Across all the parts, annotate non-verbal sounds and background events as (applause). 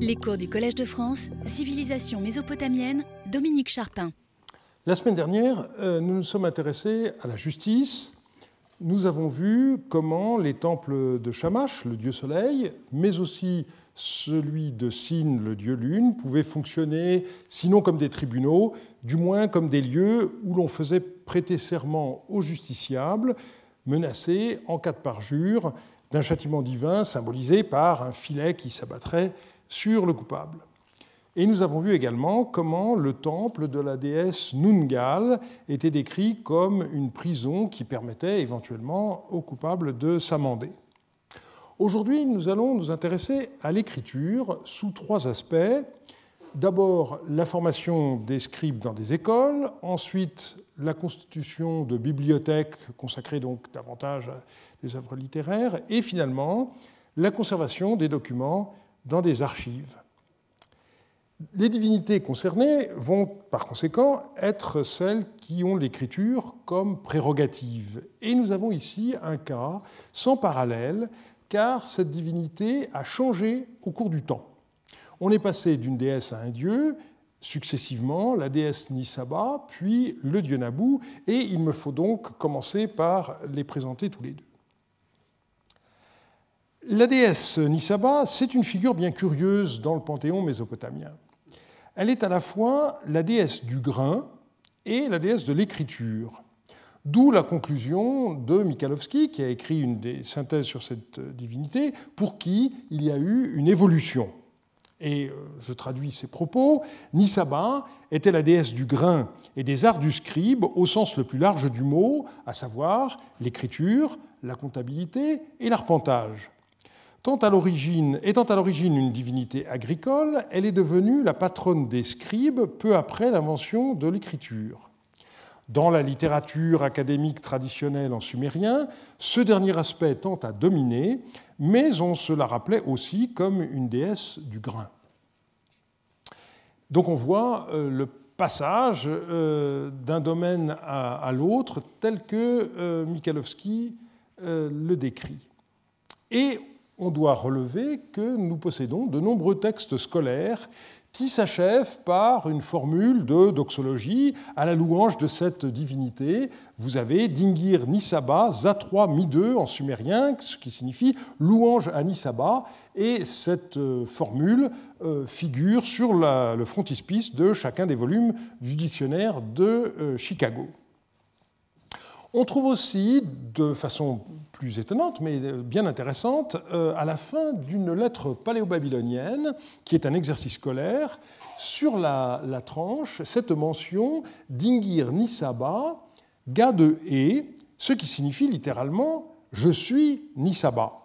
Les cours du Collège de France, Civilisation mésopotamienne, Dominique Charpin. La semaine dernière, euh, nous nous sommes intéressés à la justice. Nous avons vu comment les temples de Shamash, le dieu soleil, mais aussi celui de Sin, le dieu lune, pouvaient fonctionner, sinon comme des tribunaux, du moins comme des lieux où l'on faisait prêter serment aux justiciables, menacés, en cas de parjure, d'un châtiment divin symbolisé par un filet qui s'abattrait sur le coupable. Et nous avons vu également comment le temple de la déesse Nungal était décrit comme une prison qui permettait éventuellement aux coupables de s'amender. Aujourd'hui, nous allons nous intéresser à l'écriture sous trois aspects. D'abord, la formation des scribes dans des écoles, ensuite la constitution de bibliothèques consacrées donc davantage à des œuvres littéraires, et finalement la conservation des documents dans des archives. Les divinités concernées vont par conséquent être celles qui ont l'écriture comme prérogative. Et nous avons ici un cas sans parallèle, car cette divinité a changé au cours du temps. On est passé d'une déesse à un dieu, successivement la déesse Nisaba, puis le dieu Nabu, et il me faut donc commencer par les présenter tous les deux. La déesse Nisaba, c'est une figure bien curieuse dans le panthéon mésopotamien. Elle est à la fois la déesse du grain et la déesse de l'écriture. D'où la conclusion de Michalowski, qui a écrit une des synthèses sur cette divinité, pour qui il y a eu une évolution. Et euh, je traduis ses propos. Nisaba était la déesse du grain et des arts du scribe au sens le plus large du mot, à savoir l'écriture, la comptabilité et l'arpentage. Étant à l'origine une divinité agricole, elle est devenue la patronne des scribes peu après l'invention de l'écriture. Dans la littérature académique traditionnelle en sumérien, ce dernier aspect tend à dominer, mais on se la rappelait aussi comme une déesse du grain. Donc on voit euh, le passage euh, d'un domaine à l'autre tel que euh, Michalowski le décrit. Et on doit relever que nous possédons de nombreux textes scolaires qui s'achèvent par une formule de doxologie à la louange de cette divinité. Vous avez Dingir Nisaba, Zatroi Mideux en sumérien, ce qui signifie louange à Nisaba, et cette euh, formule euh, figure sur le frontispice de chacun des volumes du dictionnaire de euh, Chicago. On trouve aussi, de façon plus étonnante, mais bien intéressante, euh, à la fin d'une lettre paléo-babylonienne, qui est un exercice scolaire, sur la, tranche, cette mention d'Ingir Nisaba, gars de E, ce qui signifie littéralement Je suis Nisaba.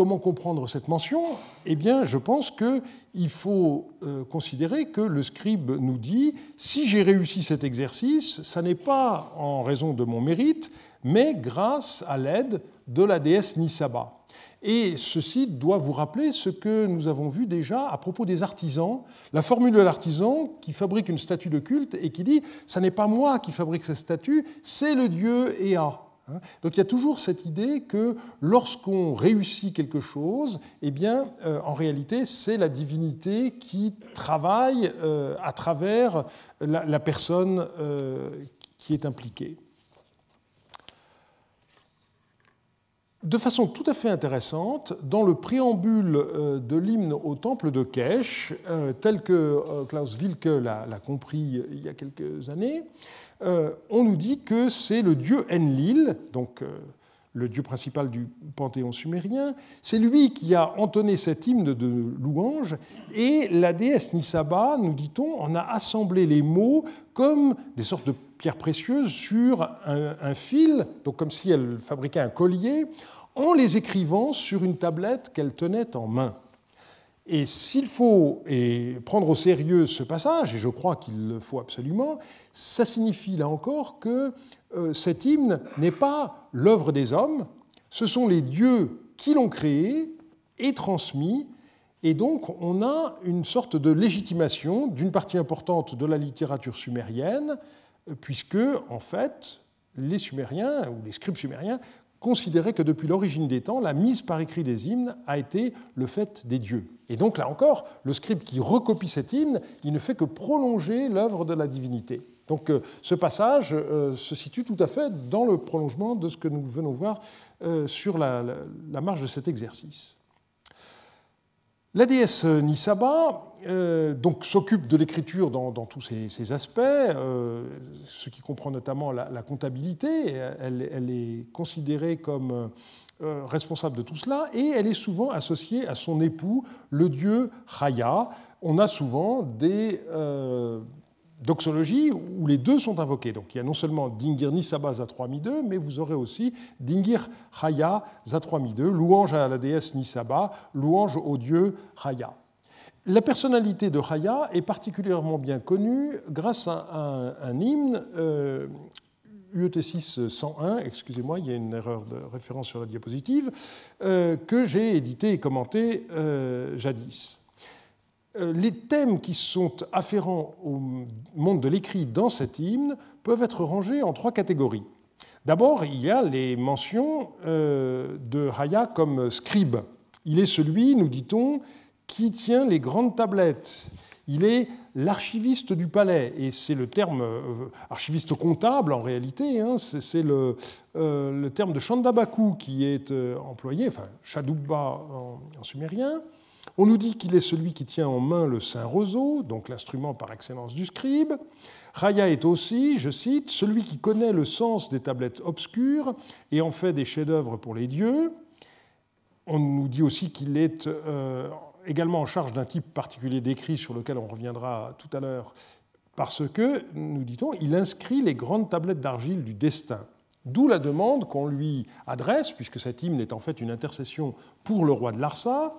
Comment comprendre cette mention? Eh bien, je pense qu'il faut euh, considérer que le scribe nous dit si j'ai réussi cet exercice, ça n'est pas en raison de mon mérite, mais grâce à l'aide de la déesse Nisaba. Et ceci doit vous rappeler ce que nous avons vu déjà à propos des artisans, la formule de l'artisan qui fabrique une statue de culte et qui dit ce n'est pas moi qui fabrique cette statue, c'est le dieu Ea. Hein. Donc il y a toujours cette idée que lorsqu'on réussit quelque chose, eh bien, euh, en réalité, c'est la divinité qui travaille euh, à travers la, personne euh, qui est impliquée. De façon tout à fait intéressante, dans le préambule de l'hymne au temple de Kesh, tel que Klaus Wilke l'a compris il y a quelques années, euh, on nous dit que c'est le dieu Enlil, donc euh, le dieu principal du panthéon sumérien, c'est lui qui a entonné cet hymne de louange, et la déesse Nisaba, nous dit-on, en a assemblé les mots comme des sortes de pierres précieuses sur un fil, donc comme si elle fabriquait un collier, en les écrivant sur une tablette qu'elle tenait en main. Et s'il faut prendre au sérieux ce passage, et je crois qu'il le faut absolument, ça signifie là encore que euh, cet hymne n'est pas l'œuvre des hommes, ce sont les dieux qui l'ont créé et transmis, et donc on a une sorte de légitimation d'une partie importante de la littérature sumérienne, puisque en fait les Sumériens ou les scribes sumériens considérait que depuis l'origine des temps, la mise par écrit des hymnes a été le fait des dieux. Et donc là encore, le scribe qui recopie cet hymne, il ne fait que prolonger l'œuvre de la divinité. Donc euh, ce passage euh, se situe tout à fait dans le prolongement de ce que nous venons voir euh, sur la, marge de cet exercice. La déesse Nisaba donc s'occupe de l'écriture dans, tous ses, aspects, ce qui comprend notamment la, comptabilité. Elle, est considérée comme responsable de tout cela et elle est souvent associée à son époux, le dieu Raya. On a souvent des doxologie où les deux sont invoqués. Donc il y a non seulement Dingir Nisaba Zatroami2, mais vous aurez aussi Dingir Raya Zatroami2, louange à la déesse Nisaba, louange au dieu Raya. La personnalité de Raya est particulièrement bien connue grâce à un, hymne, euh, UET6 101, excusez-moi, il y a une erreur de référence sur la diapositive, euh, que j'ai édité et commenté euh, jadis. Euh, les thèmes qui sont afférents au monde de l'écrit dans cet hymne peuvent être rangés en trois catégories. D'abord, il y a les mentions euh, de Raya comme scribe. Il est celui, nous dit-on, qui tient les grandes tablettes. Il est l'archiviste du palais, et c'est le terme euh, archiviste comptable en réalité, hein, c'est le, terme de Chandabaku qui est employé, enfin Shadubba en sumérien. On nous dit qu'il est celui qui tient en main le saint roseau, donc l'instrument par excellence du scribe. Raya est aussi, je cite, celui qui connaît le sens des tablettes obscures et en fait des chefs-d'œuvre pour les dieux. On nous dit aussi qu'il est euh, également en charge d'un type particulier d'écrit sur lequel on reviendra tout à l'heure, parce que, nous dit-on, il inscrit les grandes tablettes d'argile du destin. D'où la demande qu'on lui adresse, puisque cet hymne est en fait une intercession pour le roi de Larsa,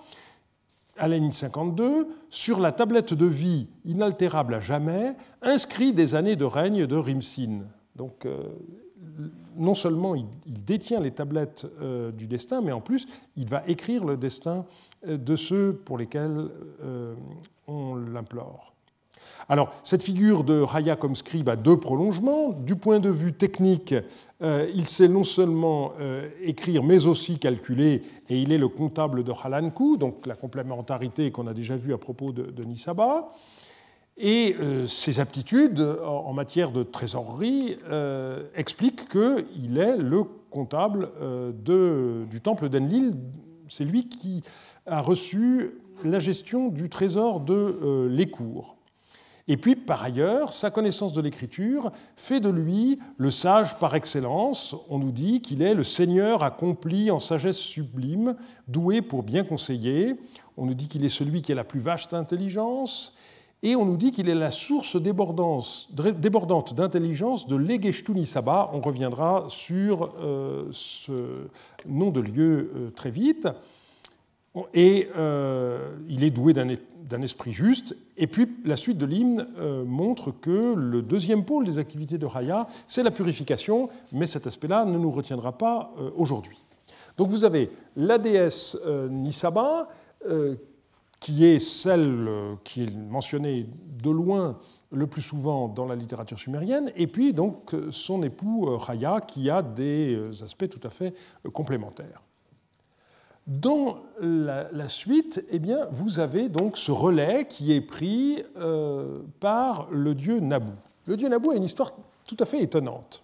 à la 52, sur la tablette de vie inaltérable à jamais, inscrit des années de règne de Rimsin. Donc, euh, non seulement il, détient les tablettes euh, du destin, mais en plus, il va écrire le destin euh, de ceux pour lesquels on l'implore. Alors, cette figure de Raya comme scribe a deux prolongements. Du point de vue technique, euh, il sait non seulement euh, écrire, mais aussi calculer, et il est le comptable de Halanku, donc la complémentarité qu'on a déjà vue à propos de, Nisaba. Et euh, ses aptitudes en matière de trésorerie expliquent qu'il est le comptable du temple d'Enlil. C'est lui qui a reçu la gestion du trésor de l'Écourt. Et puis, par ailleurs, sa connaissance de l'écriture fait de lui le sage par excellence. On nous dit qu'il est le Seigneur accompli en sagesse sublime, doué pour bien conseiller. On nous dit qu'il est celui qui a la plus vaste intelligence. Et on nous dit qu'il est la source débordante d'intelligence de l'Egeshtu Saba. On reviendra sur euh, ce nom de lieu euh, très vite. Et euh, il est doué d'un esprit juste. Et puis la suite de l'hymne euh, montre que le deuxième pôle des activités de Raya, c'est la purification, mais cet aspect-là ne nous retiendra pas euh, aujourd'hui. Donc vous avez la déesse Nisaba, qui est celle qui est mentionnée de loin le plus souvent dans la littérature sumérienne, et puis donc son époux Raya, qui a des aspects tout à fait complémentaires. Dans la, suite, eh bien, vous avez donc ce relais qui est pris euh, par le dieu Nabu. Le dieu Nabu a une histoire tout à fait étonnante.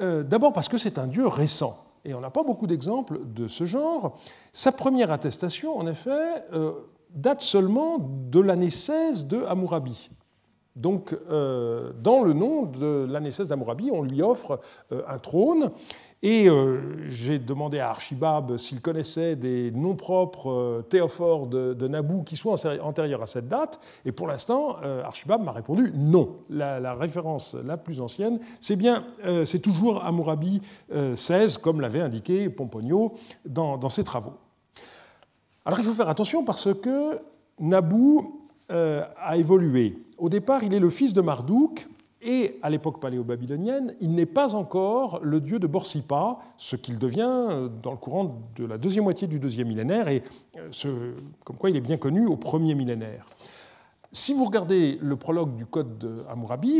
Euh, d'abord parce que c'est un dieu récent, et on n'a pas beaucoup d'exemples de ce genre. Sa première attestation, en effet, euh, date seulement de l'année 16 de Hammurabi. Donc, dans le nom de l'année 16 d'Hammurabi, on lui offre un trône et euh, j'ai demandé à Archibab s'il connaissait des noms propres euh, théophores de, Nabou qui soient antérieurs à cette date. Et pour l'instant, euh, Archibab m'a répondu non. La, référence la plus ancienne, c'est bien, c'est toujours Hammurabi 16, comme l'avait indiqué Pomponio dans, ses travaux. Alors il faut faire attention parce que Nabou a évolué. Au départ, il est le fils de Marduk, et à l'époque paléo-babylonienne, il n'est pas encore le dieu de Borsippa, ce qu'il devient dans le courant de la deuxième moitié du deuxième millénaire, et euh, comme quoi il est bien connu au premier millénaire. Si vous regardez le prologue du code de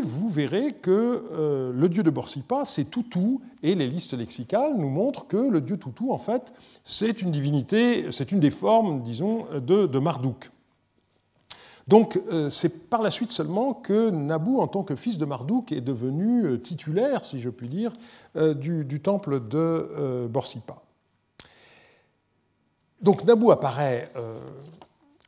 vous verrez que euh, le dieu de Borsippa, c'est Toutou, et les listes lexicales nous montrent que le dieu Toutou, en fait, c'est une divinité, c'est une des formes, disons, de, de Marduk. Donc euh, c'est par la suite seulement que Nabou, en tant que fils de Marduk, est devenu euh, titulaire, si je puis dire, euh, du, temple de Borsippa. Donc Nabou apparaît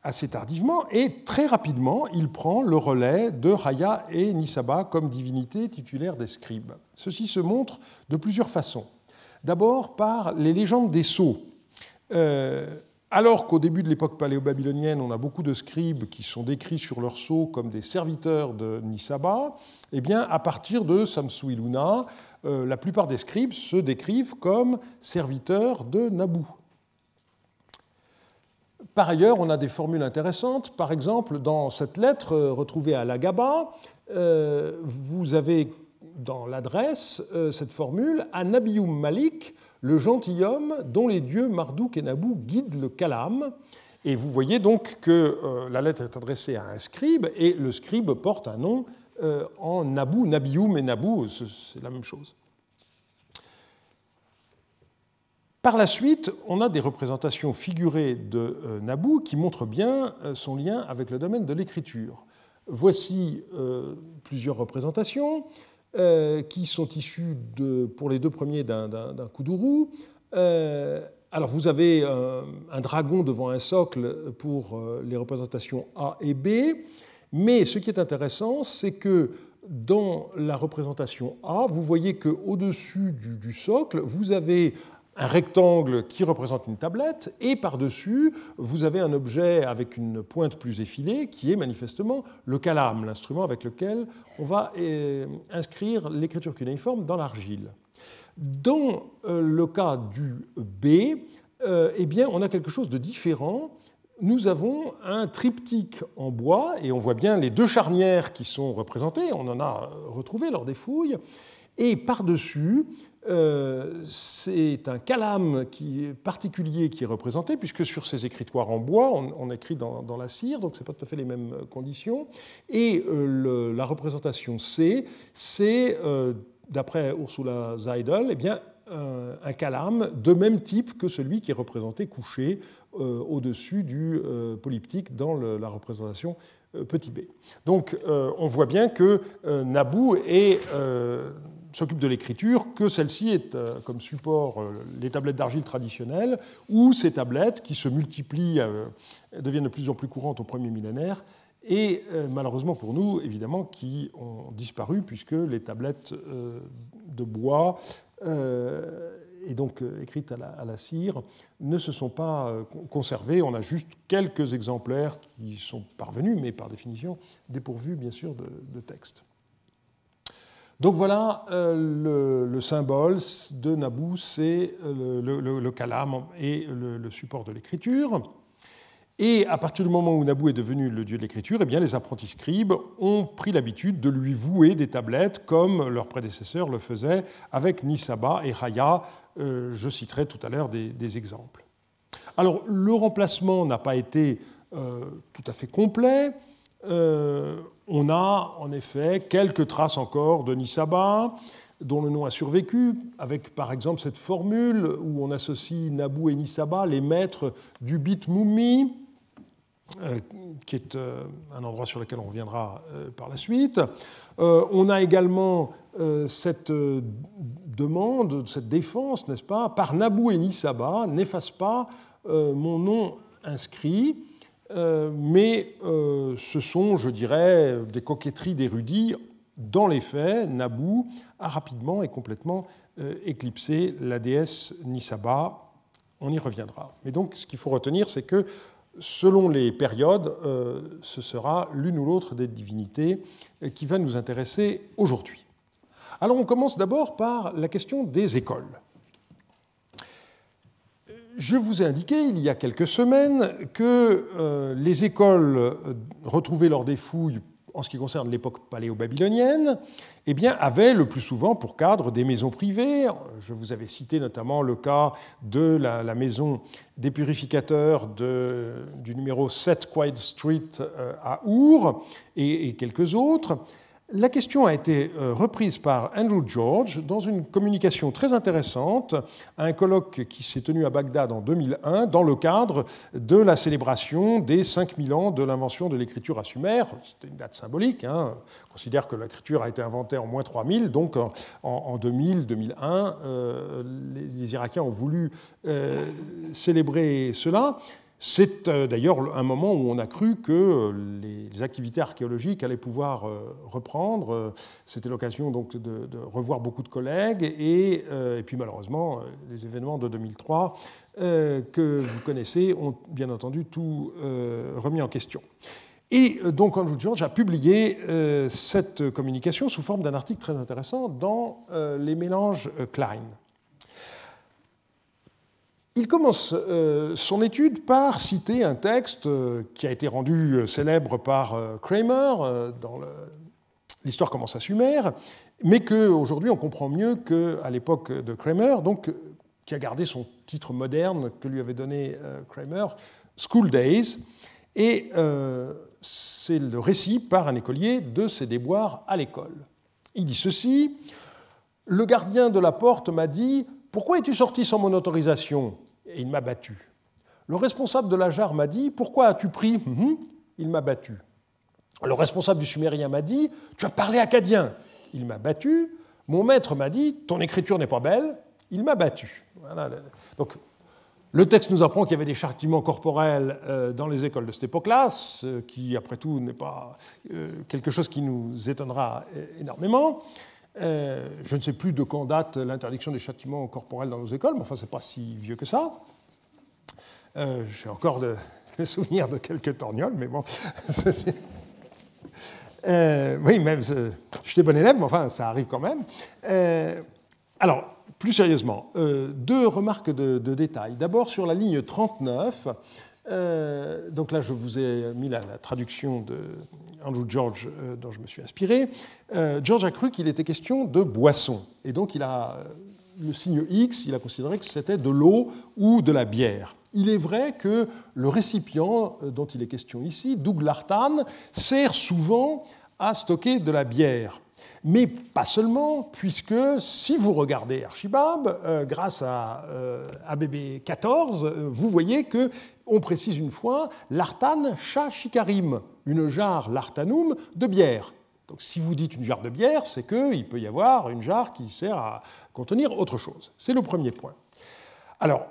assez tardivement et très rapidement il prend le relais de Raya et Nisaba comme divinité titulaire des scribes. Ceci se montre de plusieurs façons. D'abord par les légendes des sceaux. Alors qu'au début de l'époque paléo-babylonienne, on a beaucoup de scribes qui sont décrits sur leur sceau comme des serviteurs de Nisaba, eh bien, à partir de Samsuiluna, euh, la plupart des scribes se décrivent comme serviteurs de Nabu. Par ailleurs, on a des formules intéressantes. Par exemple, dans cette lettre euh, retrouvée à Lagaba, euh, vous avez dans l'adresse cette formule Anabium Malik, le gentilhomme dont les dieux Marduk et Nabou guident le calame. Et vous voyez donc que euh, la lettre est adressée à un scribe et le scribe porte un nom euh, en Nabou, Nabium et Nabou, c'est la même chose. Par la suite, on a des représentations figurées de euh, Nabou qui montrent bien son lien avec le domaine de l'écriture. Voici plusieurs représentations. Euh, qui sont issus, de, pour les deux premiers, d'un kuduru. Euh, alors vous avez un, dragon devant un socle pour euh, les représentations A et B, mais ce qui est intéressant, c'est que dans la représentation A, vous voyez qu'au-dessus du, du, socle, vous avez un rectangle qui représente une tablette, et par-dessus, vous avez un objet avec une pointe plus effilée, qui est manifestement le calame, l'instrument avec lequel on va euh, inscrire l'écriture cunéiforme dans l'argile. Dans euh, le cas du B, euh, eh bien, on a quelque chose de différent. Nous avons un triptyque en bois, et on voit bien les deux charnières qui sont représentées, on en a retrouvé lors des fouilles, et par-dessus, euh, c'est un calame particulier qui est représenté, puisque sur ces écritoires en bois, on, écrit dans, la cire, donc ce n'est pas tout à fait les mêmes conditions. Et euh, la représentation C, c'est, euh, d'après Ursula Seidel, eh bien, un calame de même type que celui qui est représenté couché au-dessus du polyptyque dans la représentation petit b. Donc on voit bien que Nabou est s'occupe de l'écriture, que celle-ci est euh, comme support euh, les tablettes d'argile traditionnelles, ou ces tablettes qui se multiplient, euh, deviennent de plus en plus courantes au premier millénaire, et malheureusement pour nous, évidemment, qui ont disparu, puisque les tablettes de bois, et donc écrites à la, cire, ne se sont pas conservées. On a juste quelques exemplaires qui sont parvenus, mais par définition dépourvus, bien sûr, de, de texte. Donc voilà, euh, le, symbole de Naboo, c'est euh, le, le, calame et le, support de l'écriture. Et à partir du moment où Naboo est devenu le dieu de l'écriture, eh bien, les apprentis scribes ont pris l'habitude de lui vouer des tablettes comme leurs prédécesseurs le faisaient avec Nisaba et Raya. Euh, je citerai tout à l'heure des, exemples. Alors, le remplacement n'a pas été tout à fait complet. Euh, on a en effet quelques traces encore de Nisaba, dont le nom a survécu, avec par exemple cette formule où on associe Nabu et Nisaba, les maîtres du Bit Mumi, euh, qui est euh, un endroit sur lequel on reviendra par la suite. on a également cette demande, cette défense, n'est-ce pas, par Nabu et Nisaba, n'efface pas mon nom inscrit. Euh, mais euh, ce sont, je dirais, des coquetteries d'érudits. Dans les faits, Naboo a rapidement et complètement euh, éclipsé la déesse Nisaba. On y reviendra. Mais donc, ce qu'il faut retenir, c'est que selon les périodes, ce sera l'une ou l'autre des divinités qui va nous intéresser aujourd'hui. Alors, on commence d'abord par la question des écoles. Je vous ai indiqué il y a quelques semaines que euh, les écoles euh, retrouvées lors des fouilles en ce qui concerne l'époque paléo-babylonienne, eh avait le plus souvent pour cadre des maisons privées. Je vous avais cité notamment le cas de la, maison des purificateurs du numéro 7 Quiet Street euh, à Our et quelques autres. La question a été euh, reprise par Andrew George dans une communication très intéressante à un colloque qui s'est tenu à Bagdad en 2001 dans le cadre de la célébration des 5000 ans de l'invention de l'écriture à Sumer. C'était une date symbolique. Hein. On considère que l'écriture a été inventée en moins 3000, donc en, 2000-2001, euh, les, Irakiens ont voulu euh, célébrer cela. C'est euh, d'ailleurs un moment où on a cru que euh, les activités archéologiques allaient pouvoir euh, reprendre. C'était l'occasion donc de, revoir beaucoup de collègues et, puis malheureusement les événements de 2003 que vous connaissez ont bien entendu tout remis en question. Et donc Andrew George a publié cette communication sous forme d'un article très intéressant dans les mélanges Klein. Il commence euh, son étude par citer un texte euh, qui a été rendu euh, célèbre par Kramer dans l'histoire commence à Sumer, mais qu'aujourd'hui on comprend mieux qu'à l'époque de Kramer, donc, qui a gardé son titre moderne que lui avait donné Kramer, School Days, et c'est le récit par un écolier de ses déboires à l'école. Il dit ceci Le gardien de la porte m'a dit Pourquoi es-tu sorti sans mon autorisation? Et il m'a battu. Le responsable de la jarre m'a dit Pourquoi as-tu pris? Mhm. Il m'a battu. Le responsable du sumérien m'a dit Tu as parlé acadien. Il m'a battu. Mon maître m'a dit Ton écriture n'est pas belle. Il m'a battu. Donc, le texte nous apprend qu'il y avait des châtiments corporels euh, dans les écoles de cette époque-là, ce qui, après tout, n'est pas euh, quelque chose qui nous étonnera euh, énormément. Euh, je ne sais plus de quand date l'interdiction des châtiments corporels dans nos écoles, mais enfin, ce n'est pas si vieux que ça. Euh, j'ai encore le (laughs) souvenir de quelques torgnoles, mais bon. (laughs) euh, oui, même, j'étais bon élève, mais enfin, ça arrive quand même. Alors, plus sérieusement, deux remarques de, de détail. D'abord, sur la ligne 39, euh, donc là, je vous ai mis la, traduction de Andrew George euh, dont je me suis inspiré. Euh, George a cru qu'il était question de boisson. Et donc, il a le signe X, il a considéré que c'était de l'eau ou de la bière. Il est vrai que le récipient dont il est question ici, Doug Lartan, sert souvent à stocker de la bière. Mais pas seulement, puisque si vous regardez Archibab, euh, grâce à euh, ABB 14, euh, vous voyez que on précise une fois l'artan shikarim, une jarre l'artanum de bière. Donc si vous dites une jarre de bière, c'est qu'il peut y avoir une jarre qui sert à contenir autre chose. C'est le premier point. Alors,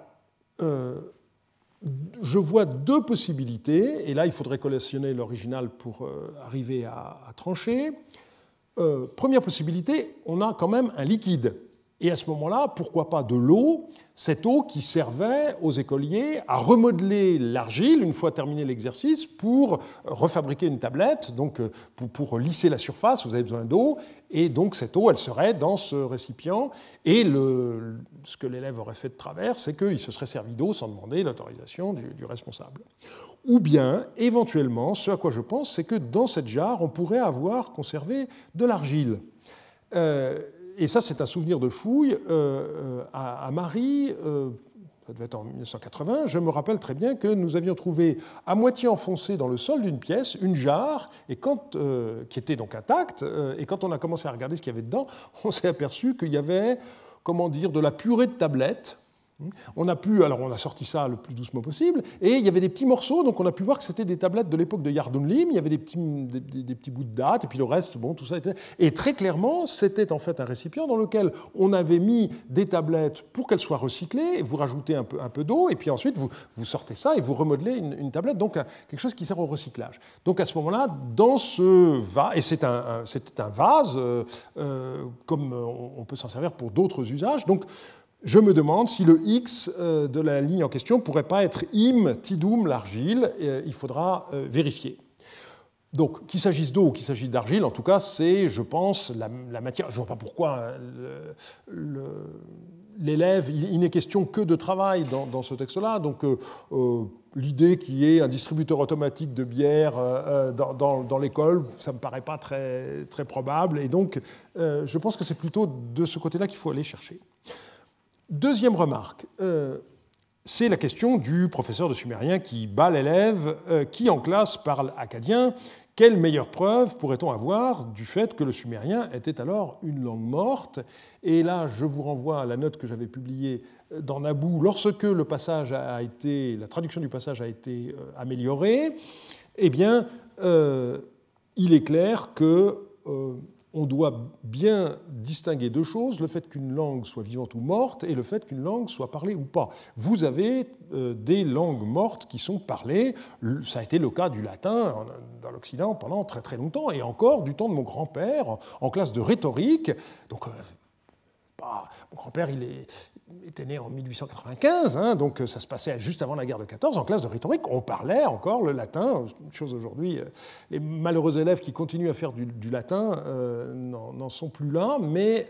je vois deux possibilités, et là il faudrait collectionner l'original pour arriver à trancher. Euh, première possibilité, on a quand même un liquide. Et à ce moment-là, pourquoi pas de l'eau, cette eau qui servait aux écoliers à remodeler l'argile une fois terminé l'exercice pour refabriquer une tablette, donc euh, pour, lisser la surface, vous avez besoin d'eau, et donc cette eau, elle serait dans ce récipient, et ce que l'élève aurait fait de travers, c'est qu'il se serait servi d'eau sans demander l'autorisation du, responsable. Ou bien, éventuellement, ce à quoi je pense, c'est que dans cette jarre, on pourrait avoir conservé de l'argile. Euh, et ça, c'est un souvenir de fouille euh, euh, à, Marie, euh, ça devait être en 1980. Je me rappelle très bien que nous avions trouvé à moitié enfoncé dans le sol d'une pièce une jarre et qui était donc intacte. et quand on a commencé à regarder ce qu'il y avait dedans, (laughs) on s'est aperçu qu'il y avait, comment dire, de la purée de tablettes on a pu, alors on a sorti ça le plus doucement possible, et il y avait des petits morceaux, donc on a pu voir que c'était des tablettes de l'époque de Yardunlim, il y avait des petits, des, petits bouts de date, et puis le reste, bon, tout ça était... Et très clairement, c'était en fait un récipient dans lequel on avait mis des tablettes pour qu'elles soient recyclées, et vous rajoutez un peu, un peu d'eau, et puis ensuite vous, vous, sortez ça et vous remodelez une, tablette, donc quelque chose qui sert au recyclage. Donc à ce moment-là, dans ce vase, et c'est un, un, vase, euh, euh, comme on peut s'en servir pour d'autres usages, donc je me demande si le X euh, de la ligne en question ne pourrait pas être im tidum l'argile. Euh, il faudra euh, vérifier. Donc, qu'il s'agisse d'eau ou qu'il s'agisse d'argile, en tout cas, c'est, je pense, la, matière. Je ne vois pas pourquoi l'élève, il, n'est question que de travail dans, ce texte-là, donc l'idée qu'il y ait un distributeur automatique de bière dans, l'école, ça ne me paraît pas très, très probable, et donc je pense que c'est plutôt de ce côté-là qu'il faut aller chercher. Deuxième remarque, c'est la question du professeur de sumérien qui bat l'élève, euh, qui en classe parle acadien. Quelle meilleure preuve pourrait-on avoir du fait que le sumérien était alors une langue morte? Et là, je vous renvoie à la note que j'avais publiée dans Naboo lorsque le passage a été, la traduction du passage a été euh, améliorée. Eh bien, euh, il est clair que on doit bien distinguer deux choses, le fait qu'une langue soit vivante ou morte et le fait qu'une langue soit parlée ou pas. Vous avez euh, des langues mortes qui sont parlées, ça a été le cas du latin dans l'Occident pendant très très longtemps, et encore du temps de mon grand-père en classe de rhétorique. Donc, euh, bah, mon grand-père, il est, était né en 1895, hein, donc euh, ça se passait juste avant la guerre de 14. En classe de rhétorique, on parlait encore le latin, une chose aujourd'hui. Euh, les malheureux élèves qui continuent à faire du, latin euh, n'en sont plus là, mais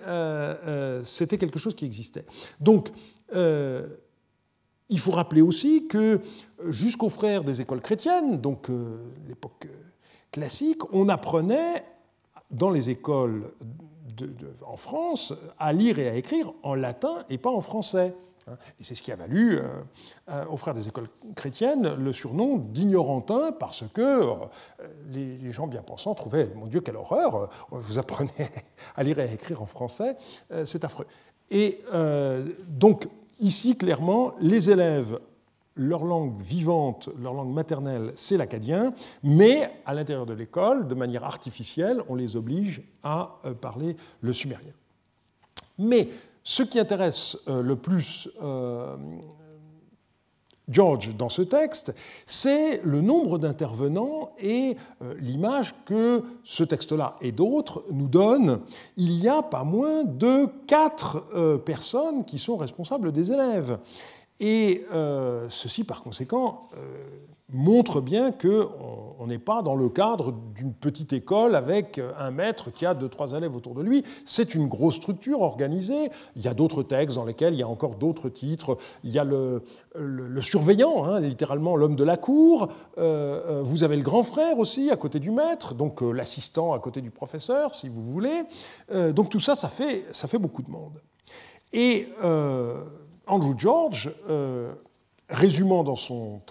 c'était quelque chose qui existait. Donc, il faut rappeler aussi que jusqu'aux frères des écoles chrétiennes, donc l'époque classique, on apprenait dans les écoles en France à lire et à écrire en latin et pas en français. Et c'est ce qui a valu euh, euh, aux frères des écoles chrétiennes le surnom d'ignorantin, parce que euh, les, gens bien pensants trouvaient, mon Dieu, quelle horreur, vous apprenez (laughs) à lire et à écrire en français, c'est affreux. Et donc, ici, clairement, les élèves leur langue vivante, leur langue maternelle, c'est l'acadien, mais à l'intérieur de l'école, de manière artificielle, on les oblige à euh, parler le sumérien. Mais ce qui intéresse euh, le plus euh, George dans ce texte, c'est le nombre d'intervenants et l'image que ce texte-là et d'autres nous donnent. Il y a pas moins de quatre personnes qui sont responsables des élèves. Et euh, ceci, par conséquent, euh, montre bien qu'on n'est pas dans le cadre d'une petite école avec un maître qui a deux, trois élèves autour de lui. C'est une grosse structure organisée. Il y a d'autres textes dans lesquels il y a encore d'autres titres. Il y a le, surveillant, hein, littéralement l'homme de la cour. Euh, vous avez le grand frère aussi à côté du maître, donc l'assistant à côté du professeur, si vous voulez. donc tout ça, ça fait, ça fait beaucoup de monde. Et Andrew George, euh, résumant dans son,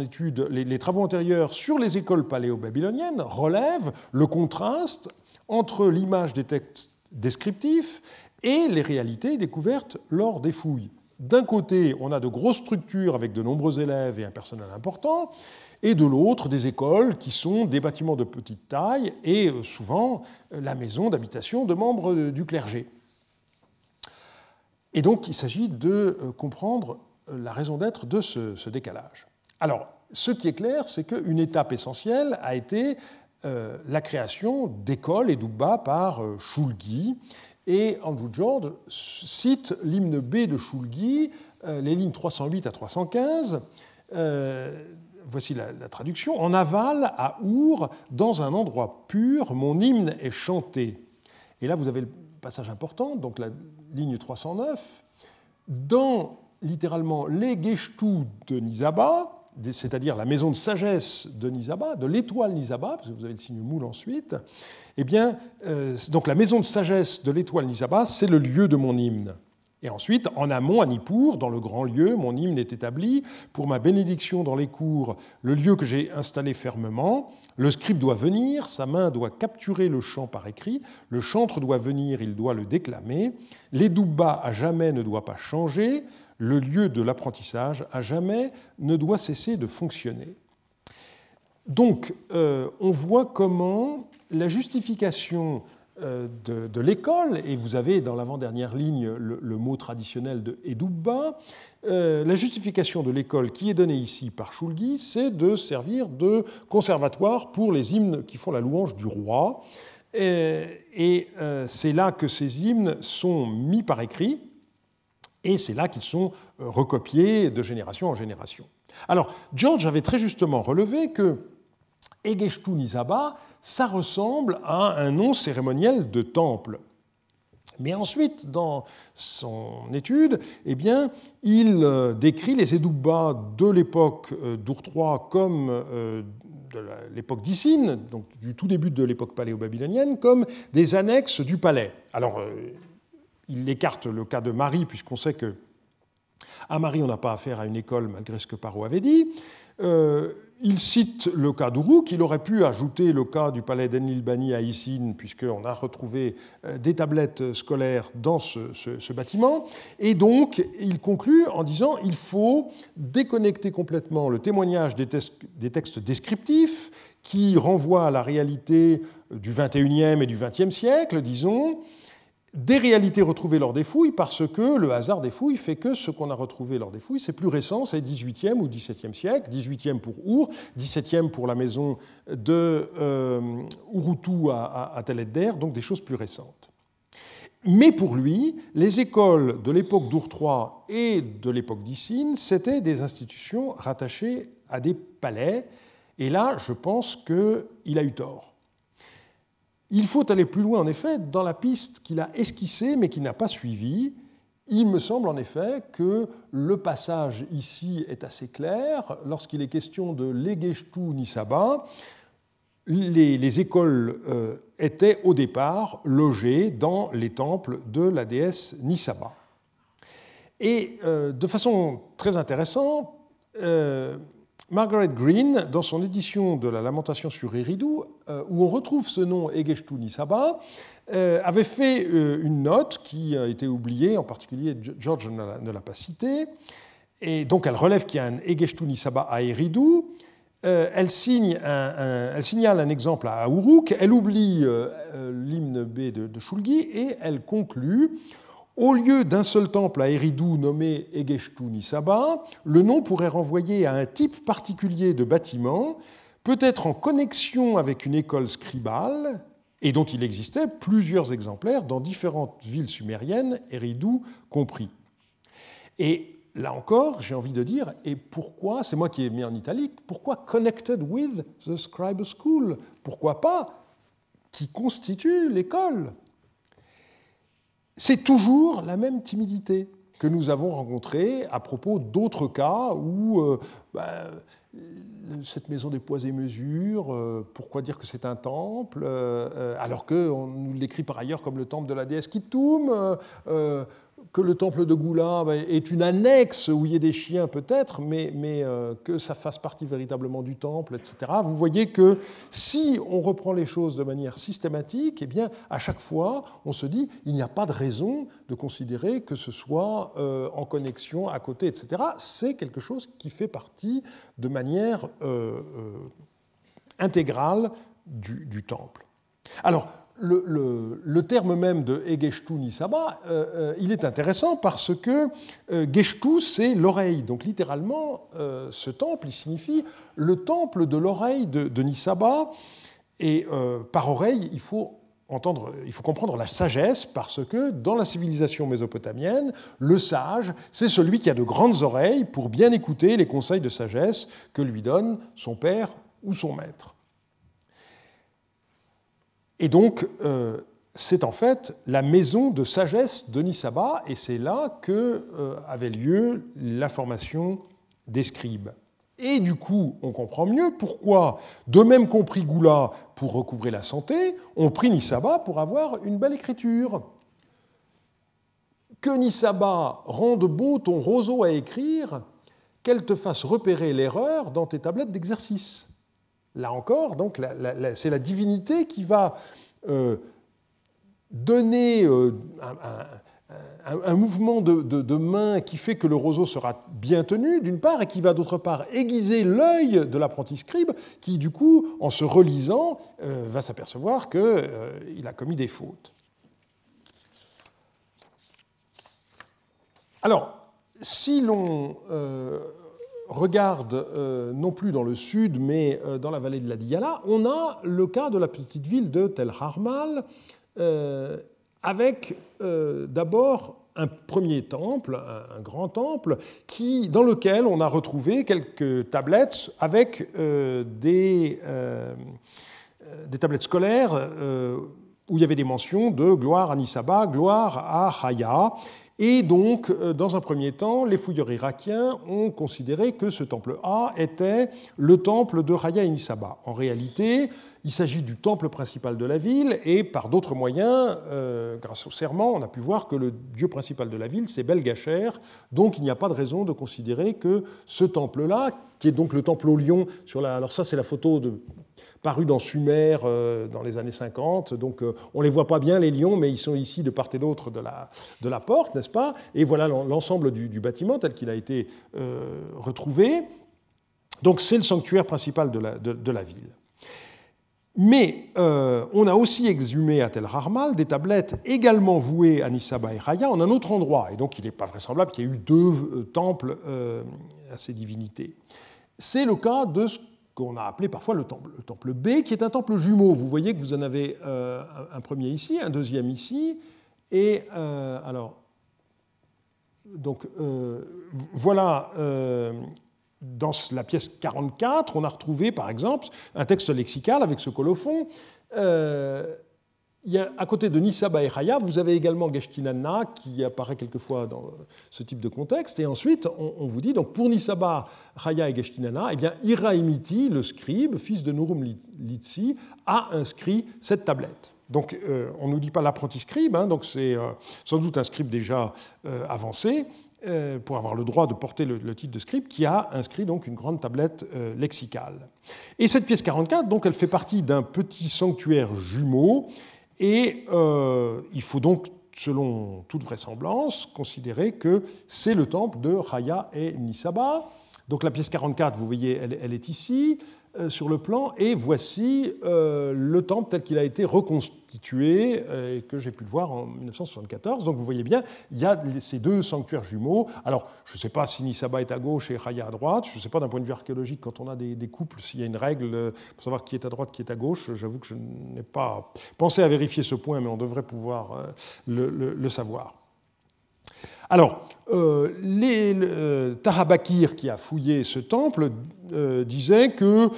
étude les, travaux antérieurs sur les écoles paléo-babyloniennes, relève le contraste entre l'image des textes descriptifs et les réalités découvertes lors des fouilles. D'un côté, on a de grosses structures avec de nombreux élèves et un personnel important, et de l'autre, des écoles qui sont des bâtiments de petite taille et euh, souvent la maison d'habitation de membres du clergé. Et donc, il s'agit de euh, comprendre euh, la raison d'être de ce, décalage. Alors, ce qui est clair, c'est qu'une étape essentielle a été euh, la création d'écoles et d'Ubba par Shulgi. Et Andrew George cite l'hymne B de Shulgi, les lignes 308 à 315. voici la, la, traduction. En aval, à Our, dans un endroit pur, mon hymne est chanté. Et là, vous avez passage important, donc la ligne 309, dans littéralement les Geshtu de Nizaba, c'est-à-dire la maison de sagesse de Nizaba, de l'étoile Nizaba, parce que vous avez le signe moule ensuite, eh bien, euh, donc la maison de sagesse de l'étoile Nizaba, c'est le lieu de mon hymne. Et ensuite, en amont, à Nippur, dans le grand lieu, mon hymne est établi. Pour ma bénédiction dans les cours, le lieu que j'ai installé fermement, le scribe doit venir, sa main doit capturer le chant par écrit, le chantre doit venir, il doit le déclamer, l'édouba à jamais ne doit pas changer, le lieu de l'apprentissage à jamais ne doit cesser de fonctionner. Donc, euh, on voit comment la justification euh, de, l'école, et vous avez dans l'avant-dernière ligne le, mot traditionnel de Edubba, euh, la justification de l'école qui est donnée ici par Shulgi, c'est de servir de conservatoire pour les hymnes qui font la louange du roi. Et, euh, c'est là que ces hymnes sont mis par écrit, et c'est là qu'ils sont recopiés de génération en génération. Alors, George avait très justement relevé que Egeshtu Nizaba ça ressemble à un nom cérémoniel de temple. Mais ensuite, dans son étude, eh bien, il euh, décrit les Edouba de l'époque euh, d'Our comme euh, de l'époque d'Issine, donc du tout début de l'époque paléo-babylonienne, comme des annexes du palais. Alors, il écarte le cas de Marie, puisqu'on sait que à Marie, on n'a pas affaire à une école, malgré ce que Parot avait dit. Il cite le cas d'Uruk, il aurait pu ajouter le cas du palais d'Enlilbani à Issine, puisqu'on a retrouvé euh, des tablettes scolaires dans ce, bâtiment. Et donc, il conclut en disant il faut déconnecter complètement le témoignage des, des textes descriptifs qui renvoient à la réalité du XXIe et du XXe siècle, disons, des réalités retrouvées lors des fouilles parce que le hasard des fouilles fait que ce qu'on a retrouvé lors des fouilles, c'est plus récent, c'est 18e ou 17e siècle, 18e pour Our, 17e pour la maison de euh, Urutu à, à, donc des choses plus récentes. Mais pour lui, les écoles de l'époque d'Our III et de l'époque d'Issine, c'était des institutions rattachées à des palais, et là, je pense qu'il a eu tort. Il faut aller plus loin, en effet, dans la piste qu'il a esquissée mais qu'il n'a pas suivie. Il me semble en effet que le passage ici est assez clair. Lorsqu'il est question de l'Egeshtu Nisaba, les, les écoles euh, étaient au départ logées dans les temples de la déesse Nisaba. Et euh, de façon très intéressante, euh, Margaret Green, dans son édition de la Lamentation sur Eridu, euh, où on retrouve ce nom Egeshtu Nisaba, euh, avait fait euh, une note qui a été oubliée, en particulier George ne l'a pas citée, et donc elle relève qu'il y a un Egeshtu Nisaba à Eridu. Elle, signale un exemple à Uruk, elle oublie l'hymne B de, de Shulgi et elle conclut au lieu d'un seul temple à Eridu nommé Egeshtu Nisaba, le nom pourrait renvoyer à un type particulier de bâtiment, peut-être en connexion avec une école scribale, et dont il existait plusieurs exemplaires dans différentes villes sumériennes, Eridu compris. Et là encore, j'ai envie de dire, et pourquoi, c'est moi qui ai mis en italique, pourquoi connected with the scribe school? Pourquoi pas qui constitue l'école? C'est toujours la même timidité que nous avons rencontrée à propos d'autres cas où euh, bah, cette maison des poids et mesures, euh, pourquoi dire que c'est un temple, euh, alors qu'on nous l'écrit par ailleurs comme le temple de la déesse Kittum que le temple de Goula ben, est une annexe où il y a des chiens peut-être, mais, euh, que ça fasse partie véritablement du temple, etc. Vous voyez que si on reprend les choses de manière systématique, eh bien, à chaque fois, on se dit il n'y a pas de raison de considérer que ce soit euh, en connexion à côté, etc. C'est quelque chose qui fait partie de manière euh, intégrale du, du temple. Alors, le, terme même de Egeshtu Nisaba, euh, euh, il est intéressant parce que euh, Geshtu, c'est l'oreille. Donc littéralement, ce temple, il signifie le temple de l'oreille de, Nisaba. Et par oreille, il faut entendre, il faut comprendre la sagesse parce que dans la civilisation mésopotamienne, le sage, c'est celui qui a de grandes oreilles pour bien écouter les conseils de sagesse que lui donne son père ou son maître. Et donc, euh, c'est en fait la maison de sagesse de Nisaba, et c'est là que euh, avait lieu la formation des scribes. Et du coup, on comprend mieux pourquoi, de même qu'on prit Goula pour recouvrer la santé, on prit Nisaba pour avoir une belle écriture. Que Nisaba rende beau ton roseau à écrire, qu'elle te fasse repérer l'erreur dans tes tablettes d'exercice. Là encore, donc, c'est la divinité qui va euh, donner euh, un, mouvement de, main qui fait que le roseau sera bien tenu, d'une part, et qui va d'autre part aiguiser l'œil de l'apprenti scribe, qui du coup, en se relisant, euh, va s'apercevoir qu'il a commis des fautes. Alors, si l'on regarde euh, non plus dans le sud, mais euh, dans la vallée de la Diyala, on a le cas de la petite ville de Tel Harmal, euh, avec d'abord un premier temple, un, grand temple, qui, dans lequel on a retrouvé quelques tablettes avec des, des tablettes scolaires où il y avait des mentions de gloire à Nisaba, gloire à Haya. Et donc, euh, dans un premier temps, les fouilleurs irakiens ont considéré que ce temple A était le temple de Haya et Nisaba. En réalité, il s'agit du temple principal de la ville, et par d'autres moyens, euh, grâce au serment, on a pu voir que le dieu principal de la ville, c'est Belgacher. Donc il n'y a pas de raison de considérer que ce temple-là, qui est donc le temple au lion, sur la, alors ça c'est la photo de, parue dans Sumer euh, dans les années 50, donc euh, on ne les voit pas bien les lions, mais ils sont ici de part et d'autre de la, de la porte, n'est-ce pas? Et voilà l'ensemble du, bâtiment tel qu'il a été retrouvé. Donc c'est le sanctuaire principal de la, de la ville. Mais euh, on a aussi exhumé à Tel Harmal des tablettes également vouées à Nisaba et Raya en un autre endroit. Et donc il n'est pas vraisemblable qu'il y ait eu deux euh, temples euh, à ces divinités. C'est le cas de ce qu'on a appelé parfois le temple, le temple, B, qui est un temple jumeau. Vous voyez que vous en avez un premier ici, un deuxième ici. Et alors, donc voilà dans la pièce 44, on a retrouvé, par exemple, un texte lexical avec ce colophon. Euh, à côté de Nisaba et Raya, vous avez également Geshtinanna qui apparaît quelquefois dans ce type de contexte. Et ensuite, on, vous dit, donc pour Nisaba, Raya et Geshtinanna, eh bien, Iraimiti, le scribe, fils de Nurum Litsi, a inscrit cette tablette. Donc, euh, on ne nous dit pas l'apprenti scribe, hein, donc c'est euh, sans doute un scribe déjà avancé, euh, pour avoir le droit de porter le, titre de scribe, qui a inscrit donc une grande tablette lexicale. Et cette pièce 44, donc, elle fait partie d'un petit sanctuaire jumeau, et euh, il faut donc, selon toute vraisemblance, considérer que c'est le temple de Raya et Nisaba. Donc la pièce 44, vous voyez, elle est ici. Euh, sur le plan, et voici euh, le temple tel qu'il a été reconstitué, euh, que j'ai pu le voir en 1974. Donc vous voyez bien, il y a ces deux sanctuaires jumeaux. Alors, je ne sais pas si Nisaba est à gauche et Raya à droite, je ne sais pas d'un point de vue archéologique, quand on a des, couples, s'il y a une règle pour savoir qui est à droite, qui est à gauche. J'avoue que je n'ai pas pensé à vérifier ce point, mais on devrait pouvoir le savoir. Alors, euh, les, euh, Tahabakir, qui a fouillé ce temple, euh, disait que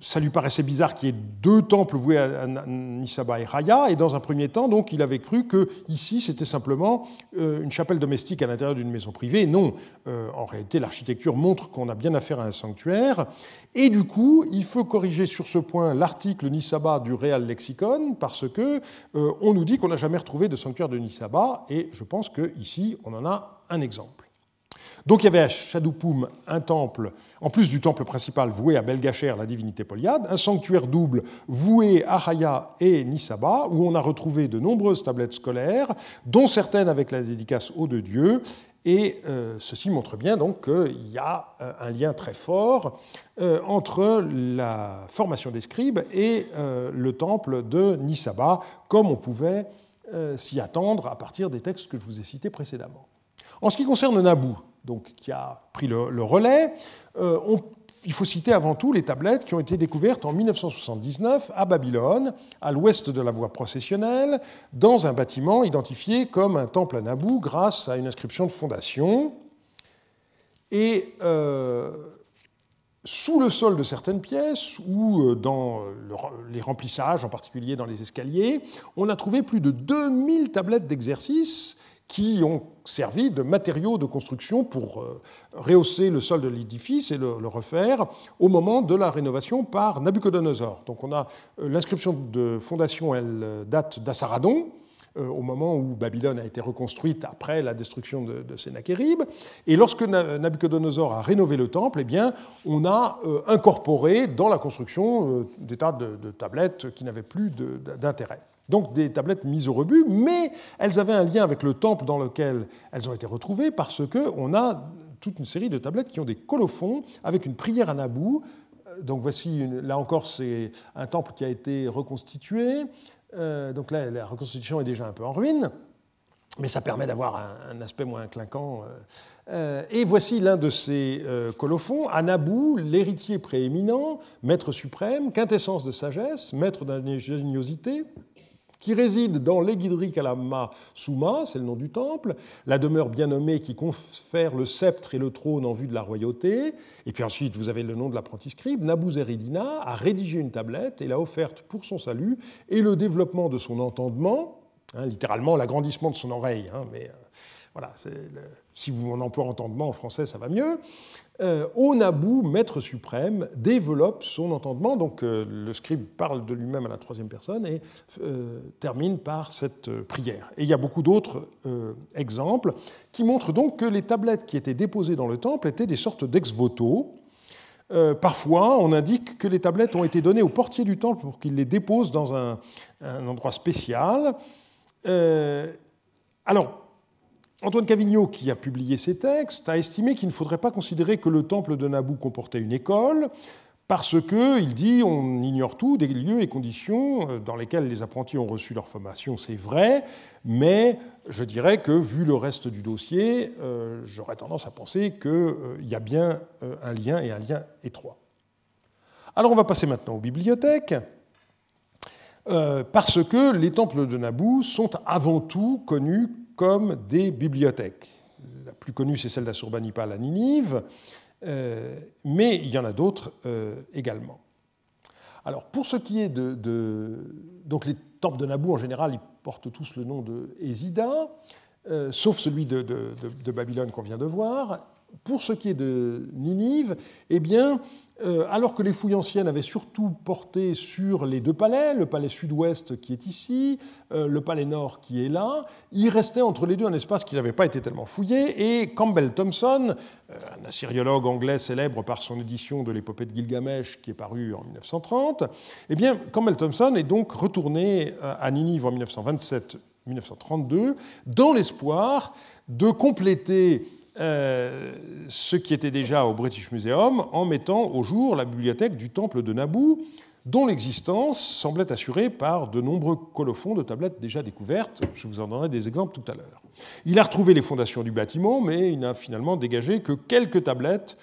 ça lui paraissait bizarre qu'il y ait deux temples voués à Nisaba et Raya, et dans un premier temps, il avait cru que ici c'était simplement euh, une chapelle domestique à l'intérieur d'une maison privée. Non, euh, en réalité, l'architecture montre qu'on a bien affaire à un sanctuaire, et du coup, il faut corriger sur ce point l'article Nisaba du Real Lexicon, parce que euh, on nous dit qu'on n'a jamais retrouvé de sanctuaire de Nisaba, et je pense qu'ici, on en a un exemple. Donc il y avait à Shadoupum un temple, en plus du temple principal voué à Belgacher, la divinité polyade, un sanctuaire double voué à Haya et Nisaba, où on a retrouvé de nombreuses tablettes scolaires, dont certaines avec la dédicace aux deux dieux. Et euh, ceci montre bien donc qu'il y a euh, un lien très fort euh, entre la formation des scribes et le temple de Nisaba, comme on pouvait s'y attendre à partir des textes que je vous ai cités précédemment. En ce qui concerne Naboo, donc, qui a pris le, relais. Euh, il faut citer avant tout les tablettes qui ont été découvertes en 1979 à Babylone, à l'ouest de la voie processionnelle, dans un bâtiment identifié comme un temple à Naboo grâce à une inscription de fondation. Et euh, sous le sol de certaines pièces ou euh, dans les remplissages, en particulier dans les escaliers, on a trouvé plus de 2000 tablettes d'exercice qui ont servi de matériaux de construction pour euh, rehausser le sol de l'édifice et le, refaire au moment de la rénovation par Nabucodonosor. Donc on a euh, l'inscription de fondation, elle euh, date d'Assaradon, au moment où Babylone a été reconstruite après la destruction de, de Sennacherib. Et lorsque Nabucodonosor a rénové le temple, eh bien, on a incorporé dans la construction des tas de tablettes qui n'avaient plus d'intérêt. Donc des tablettes mises au rebut, mais elles avaient un lien avec le temple dans lequel elles ont été retrouvées parce qu'on a toute une série de tablettes qui ont des colophons avec une prière à Naboo. Euh, donc voici, là encore, c'est un temple qui a été reconstitué. Euh, donc là, la reconstitution est déjà un peu en ruine, mais ça permet d'avoir un, aspect moins clinquant. Euh, et voici l'un de ces colophons, Naboo, l'héritier prééminent, maître suprême, quintessence de sagesse, maître d'ingéniosité, qui réside dans l'Egidri Kalama Souma, c'est le nom du temple, la demeure bien nommée qui confère le sceptre et le trône en vue de la royauté. Et puis ensuite, vous avez le nom de l'apprenti scribe. Nabuzeridina a rédigé une tablette et l'a offerte pour son salut et le développement de son entendement, hein, littéralement l'agrandissement de son oreille, hein, mais euh, voilà, si vous en emploie entendement en français, ça va mieux. Euh, Onabou, maître suprême, développe son entendement. Donc euh, le scribe parle de lui-même à la troisième personne et euh, termine par cette prière. Et il y a beaucoup d'autres exemples qui montrent donc que les tablettes qui étaient déposées dans le temple étaient des sortes d'ex-voto. parfois, on indique que les tablettes ont été données au portier du temple pour qu'il les dépose dans un, un endroit spécial. alors, Antoine Cavigno, qui a publié ces textes, a estimé qu'il ne faudrait pas considérer que le temple de Naboo comportait une école, parce que, il dit, on ignore tout des lieux et conditions euh, dans lesquels les apprentis ont reçu leur formation, c'est vrai, mais je dirais que, vu le reste du dossier, euh, j'aurais tendance à penser qu'il euh, y a bien un lien et un lien étroit. Alors on va passer maintenant aux bibliothèques, parce que les temples de Naboo sont avant tout connus comme des bibliothèques. La plus connue, c'est celle d'Assurbanipal à Ninive, euh, mais il y en a d'autres euh, également. Alors, pour ce qui est de, Donc, les temples de Naboo, en général, ils portent tous le nom de Hésida, euh, sauf celui de, de Babylone qu'on vient de voir. Pour ce qui est de Ninive, eh bien, euh, alors que les fouilles anciennes avaient surtout porté sur les deux palais, le palais sud-ouest qui est ici, euh, le palais nord qui est là, il restait entre les deux un espace qui n'avait pas été tellement fouillé, et Campbell Thompson, euh, un assyriologue anglais célèbre par son édition de l'épopée de Gilgamesh qui est parue en 1930, eh bien, Campbell Thompson est donc retourné à Ninive en 1927-1932 dans l'espoir de compléter euh, ce qui était déjà au British Museum en mettant au jour la bibliothèque du temple de Naboo, dont l'existence semblait assurée par de nombreux colophons de tablettes déjà découvertes. Je vous en donnerai des exemples tout à l'heure. Il a retrouvé les fondations du bâtiment, mais il n'a finalement dégagé que quelques tablettes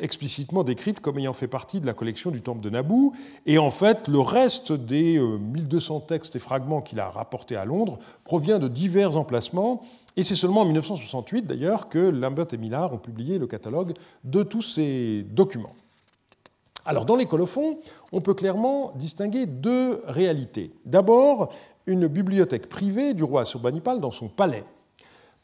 explicitement décrites comme ayant fait partie de la collection du temple de Naboo. Et en fait, le reste des 1200 euh, textes et fragments qu'il a rapportés à Londres provient de divers emplacements et c'est seulement en 1968, d'ailleurs, que Lambert et Millard ont publié le catalogue de tous ces documents. Alors, dans les colophons, on peut clairement distinguer deux réalités. D'abord, une bibliothèque privée du roi Assurbanipal dans son palais.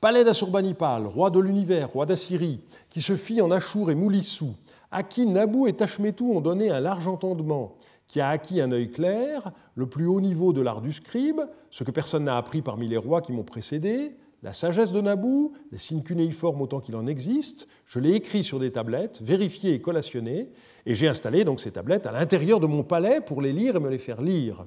Palais d'Assurbanipal, roi de l'univers, roi d'Assyrie, qui se fit en Achour et Moulissou, à qui Nabou et Tachmetou ont donné un large entendement, qui a acquis un œil clair, le plus haut niveau de l'art du scribe, ce que personne n'a appris parmi les rois qui m'ont précédé, la sagesse de Naboo, les signes cunéiformes autant qu'il en existe, je l'ai écrit sur des tablettes, vérifié et collationné, et j'ai installé donc ces tablettes à l'intérieur de mon palais pour les lire et me les faire lire.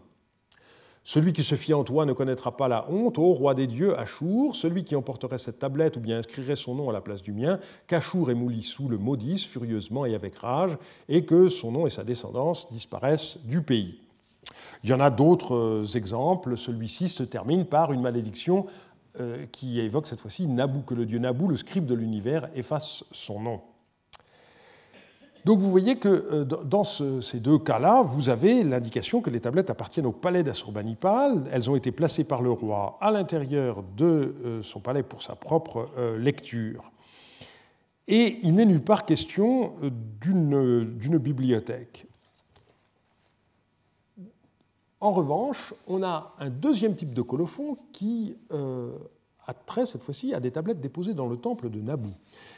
Celui qui se fie en toi ne connaîtra pas la honte, ô roi des dieux, Achour. Celui qui emporterait cette tablette ou bien inscrirait son nom à la place du mien, qu'Achour et Moulissou le maudissent furieusement et avec rage, et que son nom et sa descendance disparaissent du pays. Il y en a d'autres euh, exemples. Celui-ci se termine par une malédiction qui évoque cette fois-ci Nabou, que le dieu Nabou, le scribe de l'univers, efface son nom. Donc vous voyez que euh, dans ces deux cas-là, vous avez l'indication que les tablettes appartiennent au palais d'Assurbanipal. Elles ont été placées par le roi à l'intérieur de euh, son palais pour sa propre lecture. Et il n'est nulle part question d'une bibliothèque. En revanche, on a un deuxième type de colophon qui euh, a trait cette fois-ci à des tablettes déposées dans le temple de Naboo.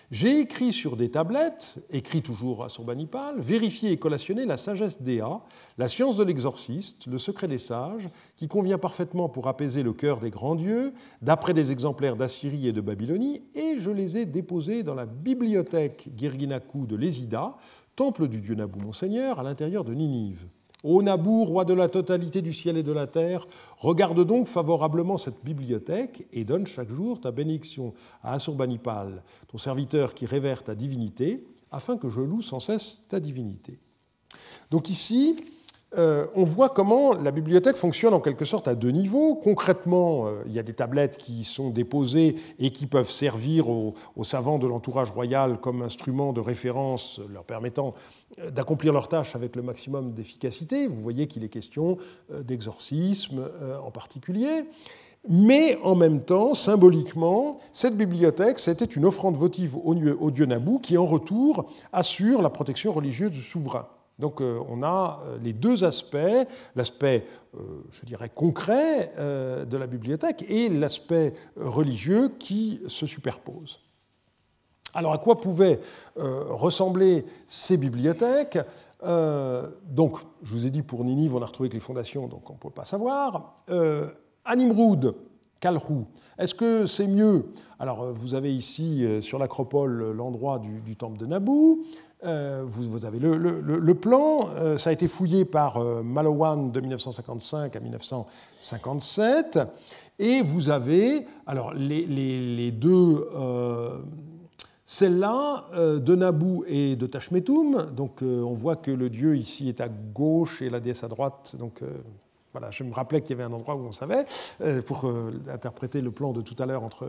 J'ai écrit sur des tablettes, écrit toujours à Surbanipal, vérifié et collationné la sagesse d'Ea, la science de l'exorciste, le secret des sages, qui convient parfaitement pour apaiser le cœur des grands dieux, d'après des exemplaires d'Assyrie et de Babylonie, et je les ai déposés dans la bibliothèque Girginaku de Lésida, temple du dieu Naboo Monseigneur, à l'intérieur de Ninive. Ô Nabou, roi de la totalité du ciel et de la terre, regarde donc favorablement cette bibliothèque et donne chaque jour ta bénédiction à Assurbanipal, ton serviteur qui révère ta divinité, afin que je loue sans cesse ta divinité. Donc ici, euh, on voit comment la bibliothèque fonctionne en quelque sorte à deux niveaux. Concrètement, euh, il y a des tablettes qui sont déposées et qui peuvent servir aux, savants de l'entourage royal comme instrument de référence leur permettant euh, d'accomplir leurs tâches avec le maximum d'efficacité. Vous voyez qu'il est question d'exorcisme en particulier. Mais en même temps, symboliquement, cette bibliothèque, c'était une offrande votive au dieu Nabou qui, en retour, assure la protection religieuse du souverain. Donc euh, on a euh, les deux aspects, l'aspect, euh, je dirais, concret de la bibliothèque et l'aspect religieux qui se superposent. Alors à quoi pouvaient ressembler ces bibliothèques? Donc, je vous ai dit pour Ninive, on a retrouvé que les fondations, donc on ne peut pas savoir. Kalrou, est-ce que c'est mieux? Alors, vous avez ici sur l'acropole l'endroit du, du, temple de Naboo. Euh, vous, avez le, plan, euh, ça a été fouillé par euh, Malowan de 1955 à 1957, et vous avez alors les, deux, celles-là de Naboo et de Tashmetum, donc on voit que le dieu ici est à gauche et la déesse à droite, donc voilà, je me rappelais qu'il y avait un endroit où on savait, pour interpréter le plan de tout à l'heure entre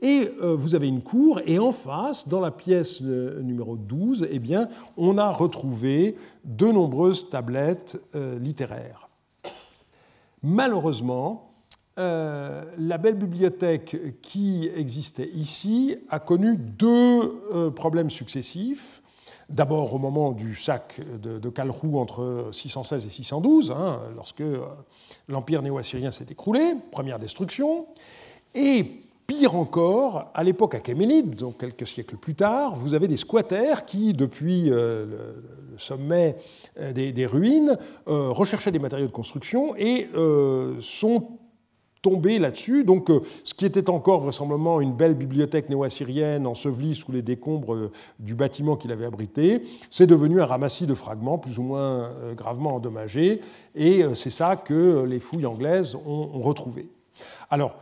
et euh, vous avez une cour, et en face, dans la pièce euh, numéro 12, eh bien, on a retrouvé de nombreuses tablettes euh, littéraires. Malheureusement, la belle bibliothèque qui existait ici a connu deux problèmes successifs. D'abord au moment du sac de, de Kalrou entre 616 et 612, hein, lorsque l'empire néo-assyrien s'est écroulé, première destruction. Et pire encore, à l'époque achéménide, donc quelques siècles plus tard, vous avez des squatters qui, depuis euh, le sommet euh, des, ruines, euh, recherchaient des matériaux de construction et sont tombés là-dessus. Donc, ce qui était encore vraisemblablement une belle bibliothèque néo-assyrienne ensevelie sous les décombres du bâtiment qu'il avait abrité, c'est devenu un ramassis de fragments plus ou moins gravement endommagés, et c'est ça que les fouilles anglaises ont, retrouvé. Alors,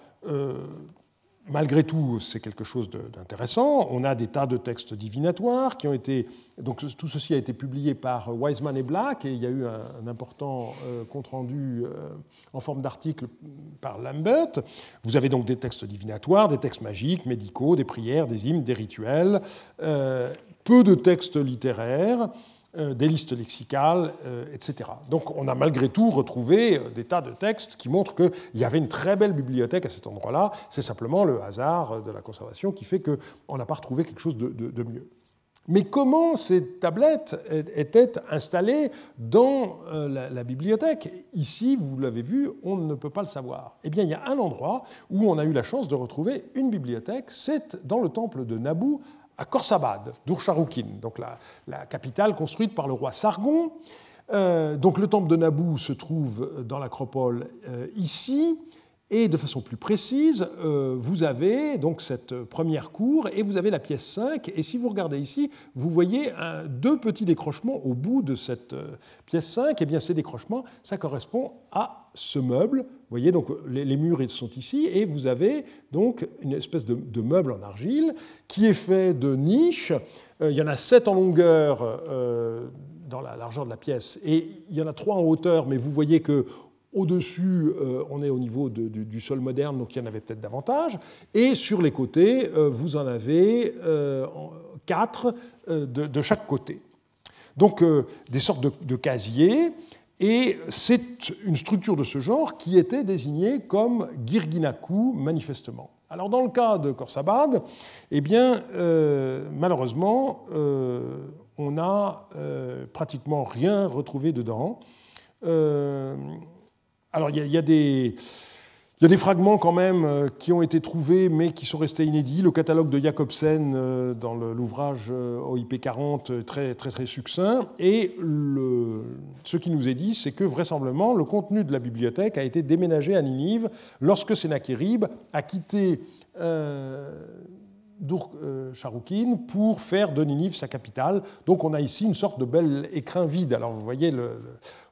malgré tout, c'est quelque chose d'intéressant. On a des tas de textes divinatoires qui ont été. Donc, tout ceci a été publié par Wiseman et Black, et il y a eu un, important euh, compte-rendu euh, en forme d'article par Lambert. Vous avez donc des textes divinatoires, des textes magiques, médicaux, des prières, des hymnes, des rituels, peu de textes littéraires. Euh, des listes lexicales, euh, etc. Donc on a malgré tout retrouvé euh, des tas de textes qui montrent qu'il y avait une très belle bibliothèque à cet endroit-là. C'est simplement le hasard de la conservation qui fait qu'on n'a pas retrouvé quelque chose de, mieux. Mais comment ces tablettes étaient installées dans la, bibliothèque? Ici, vous l'avez vu, on ne peut pas le savoir. Eh bien, il y a un endroit où on a eu la chance de retrouver une bibliothèque, c'est dans le temple de Naboo à Khorsabad, d'Ursharukin, donc la, capitale construite par le roi Sargon. Euh, donc le temple de Naboo se trouve dans l'acropole euh, ici. Et de façon plus précise, euh, vous avez donc cette première cour et vous avez la pièce 5. Et si vous regardez ici, vous voyez deux petits décrochements au bout de cette pièce 5. Et bien ces décrochements, ça correspond à ce meuble. Vous voyez, donc les, murs ils sont ici et vous avez donc une espèce de, meuble en argile qui est fait de niches. Euh, il y en a sept en longueur dans la largeur de la pièce et il y en a trois en hauteur, mais vous voyez que au-dessus, euh, on est au niveau du, sol moderne, donc il y en avait peut-être davantage. Et sur les côtés, euh, vous en avez euh, quatre de, chaque côté. Donc des sortes de, casiers. Et c'est une structure de ce genre qui était désignée comme Girginaku, manifestement. Alors dans le cas de Khorsabad, eh bien, malheureusement, on n'a pratiquement rien retrouvé dedans. Alors, il y, a, des. Fragments quand même euh, qui ont été trouvés mais qui sont restés inédits. Le catalogue de Jacobsen euh, dans l'ouvrage euh, OIP 40 très très très succinct. Et ce qui nous est dit, c'est que vraisemblablement le contenu de la bibliothèque a été déménagé à Ninive lorsque Sennacherib a quitté euh, pour faire de Ninive sa capitale. Donc on a ici une sorte de bel écrin vide. Alors vous voyez,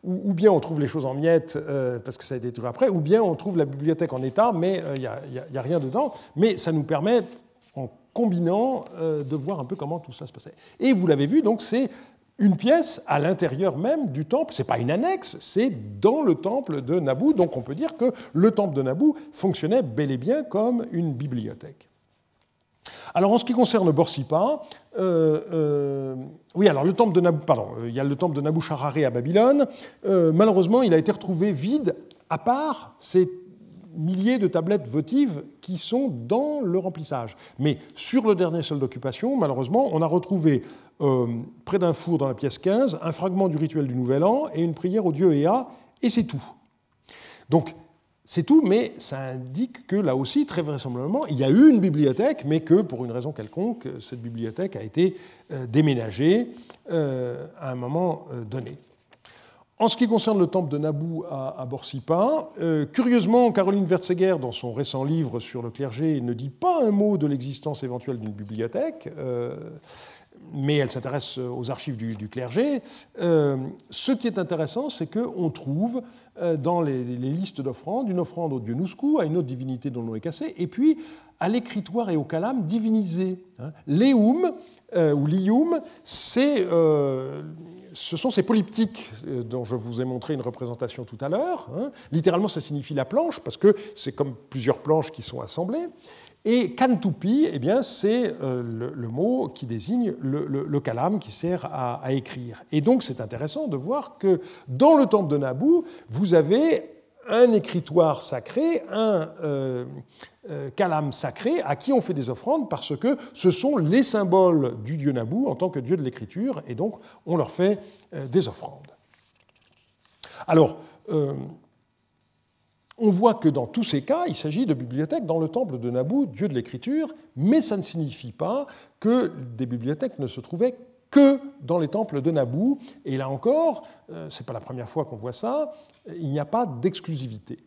ou, bien on trouve les choses en miettes euh, parce que ça a été trouvé après, ou bien on trouve la bibliothèque en état, mais il euh, n'y a, rien dedans. Mais ça nous permet, en combinant, de voir un peu comment tout ça se passait. Et vous l'avez vu, donc c'est une pièce à l'intérieur même du temple. Ce n'est pas une annexe, c'est dans le temple de Naboo. Donc on peut dire que le temple de Naboo fonctionnait bel et bien comme une bibliothèque. Alors en ce qui concerne Borsipa, euh, euh, oui, alors le temple de Naboo, pardon, il y a le temple de à Babylone. malheureusement, il a été retrouvé vide, à part ces milliers de tablettes votives qui sont dans le remplissage. Mais sur le dernier sol d'occupation, malheureusement, on a retrouvé euh, près d'un four dans la pièce 15 un fragment du rituel du Nouvel An et une prière au dieu Ea, et c'est tout. Donc, c'est tout, mais ça indique que là aussi, très vraisemblablement, il y a eu une bibliothèque, mais que pour une raison quelconque, cette bibliothèque a été euh, déménagée euh, à un moment donné. En ce qui concerne le temple de Naboo à, Borsipa, euh, curieusement, Caroline Wertzeger, dans son récent livre sur le clergé, ne dit pas un mot de l'existence éventuelle d'une bibliothèque, euh, mais elle s'intéresse aux archives du, clergé. Euh, ce qui est intéressant, c'est qu'on trouve dans les, listes d'offrandes une offrande au dieu Nouskou, à une autre divinité dont le nom est cassé, et puis à l'écritoire et au calame divinisé. Hein. Léum, ou lium, c'est ce sont ces polyptyques euh, dont je vous ai montré une représentation tout à l'heure. Hein. Littéralement, ça signifie la planche, parce que c'est comme plusieurs planches qui sont assemblées. Et kantupi, eh bien, c'est euh, le, mot qui désigne le, calame qui sert à, écrire. Et donc, c'est intéressant de voir que dans le temple de Naboo, vous avez un écritoire sacré, un euh, calame sacré, à qui on fait des offrandes parce que ce sont les symboles du dieu Naboo en tant que dieu de l'écriture, et donc on leur fait euh, des offrandes. Alors, euh, on voit que dans tous ces cas, il s'agit de bibliothèques dans le temple de Naboo, dieu de l'écriture, mais ça ne signifie pas que des bibliothèques ne se trouvaient que dans les temples de Naboo. Et là encore, euh, ce n'est pas la première fois qu'on voit ça, il n'y a pas d'exclusivité.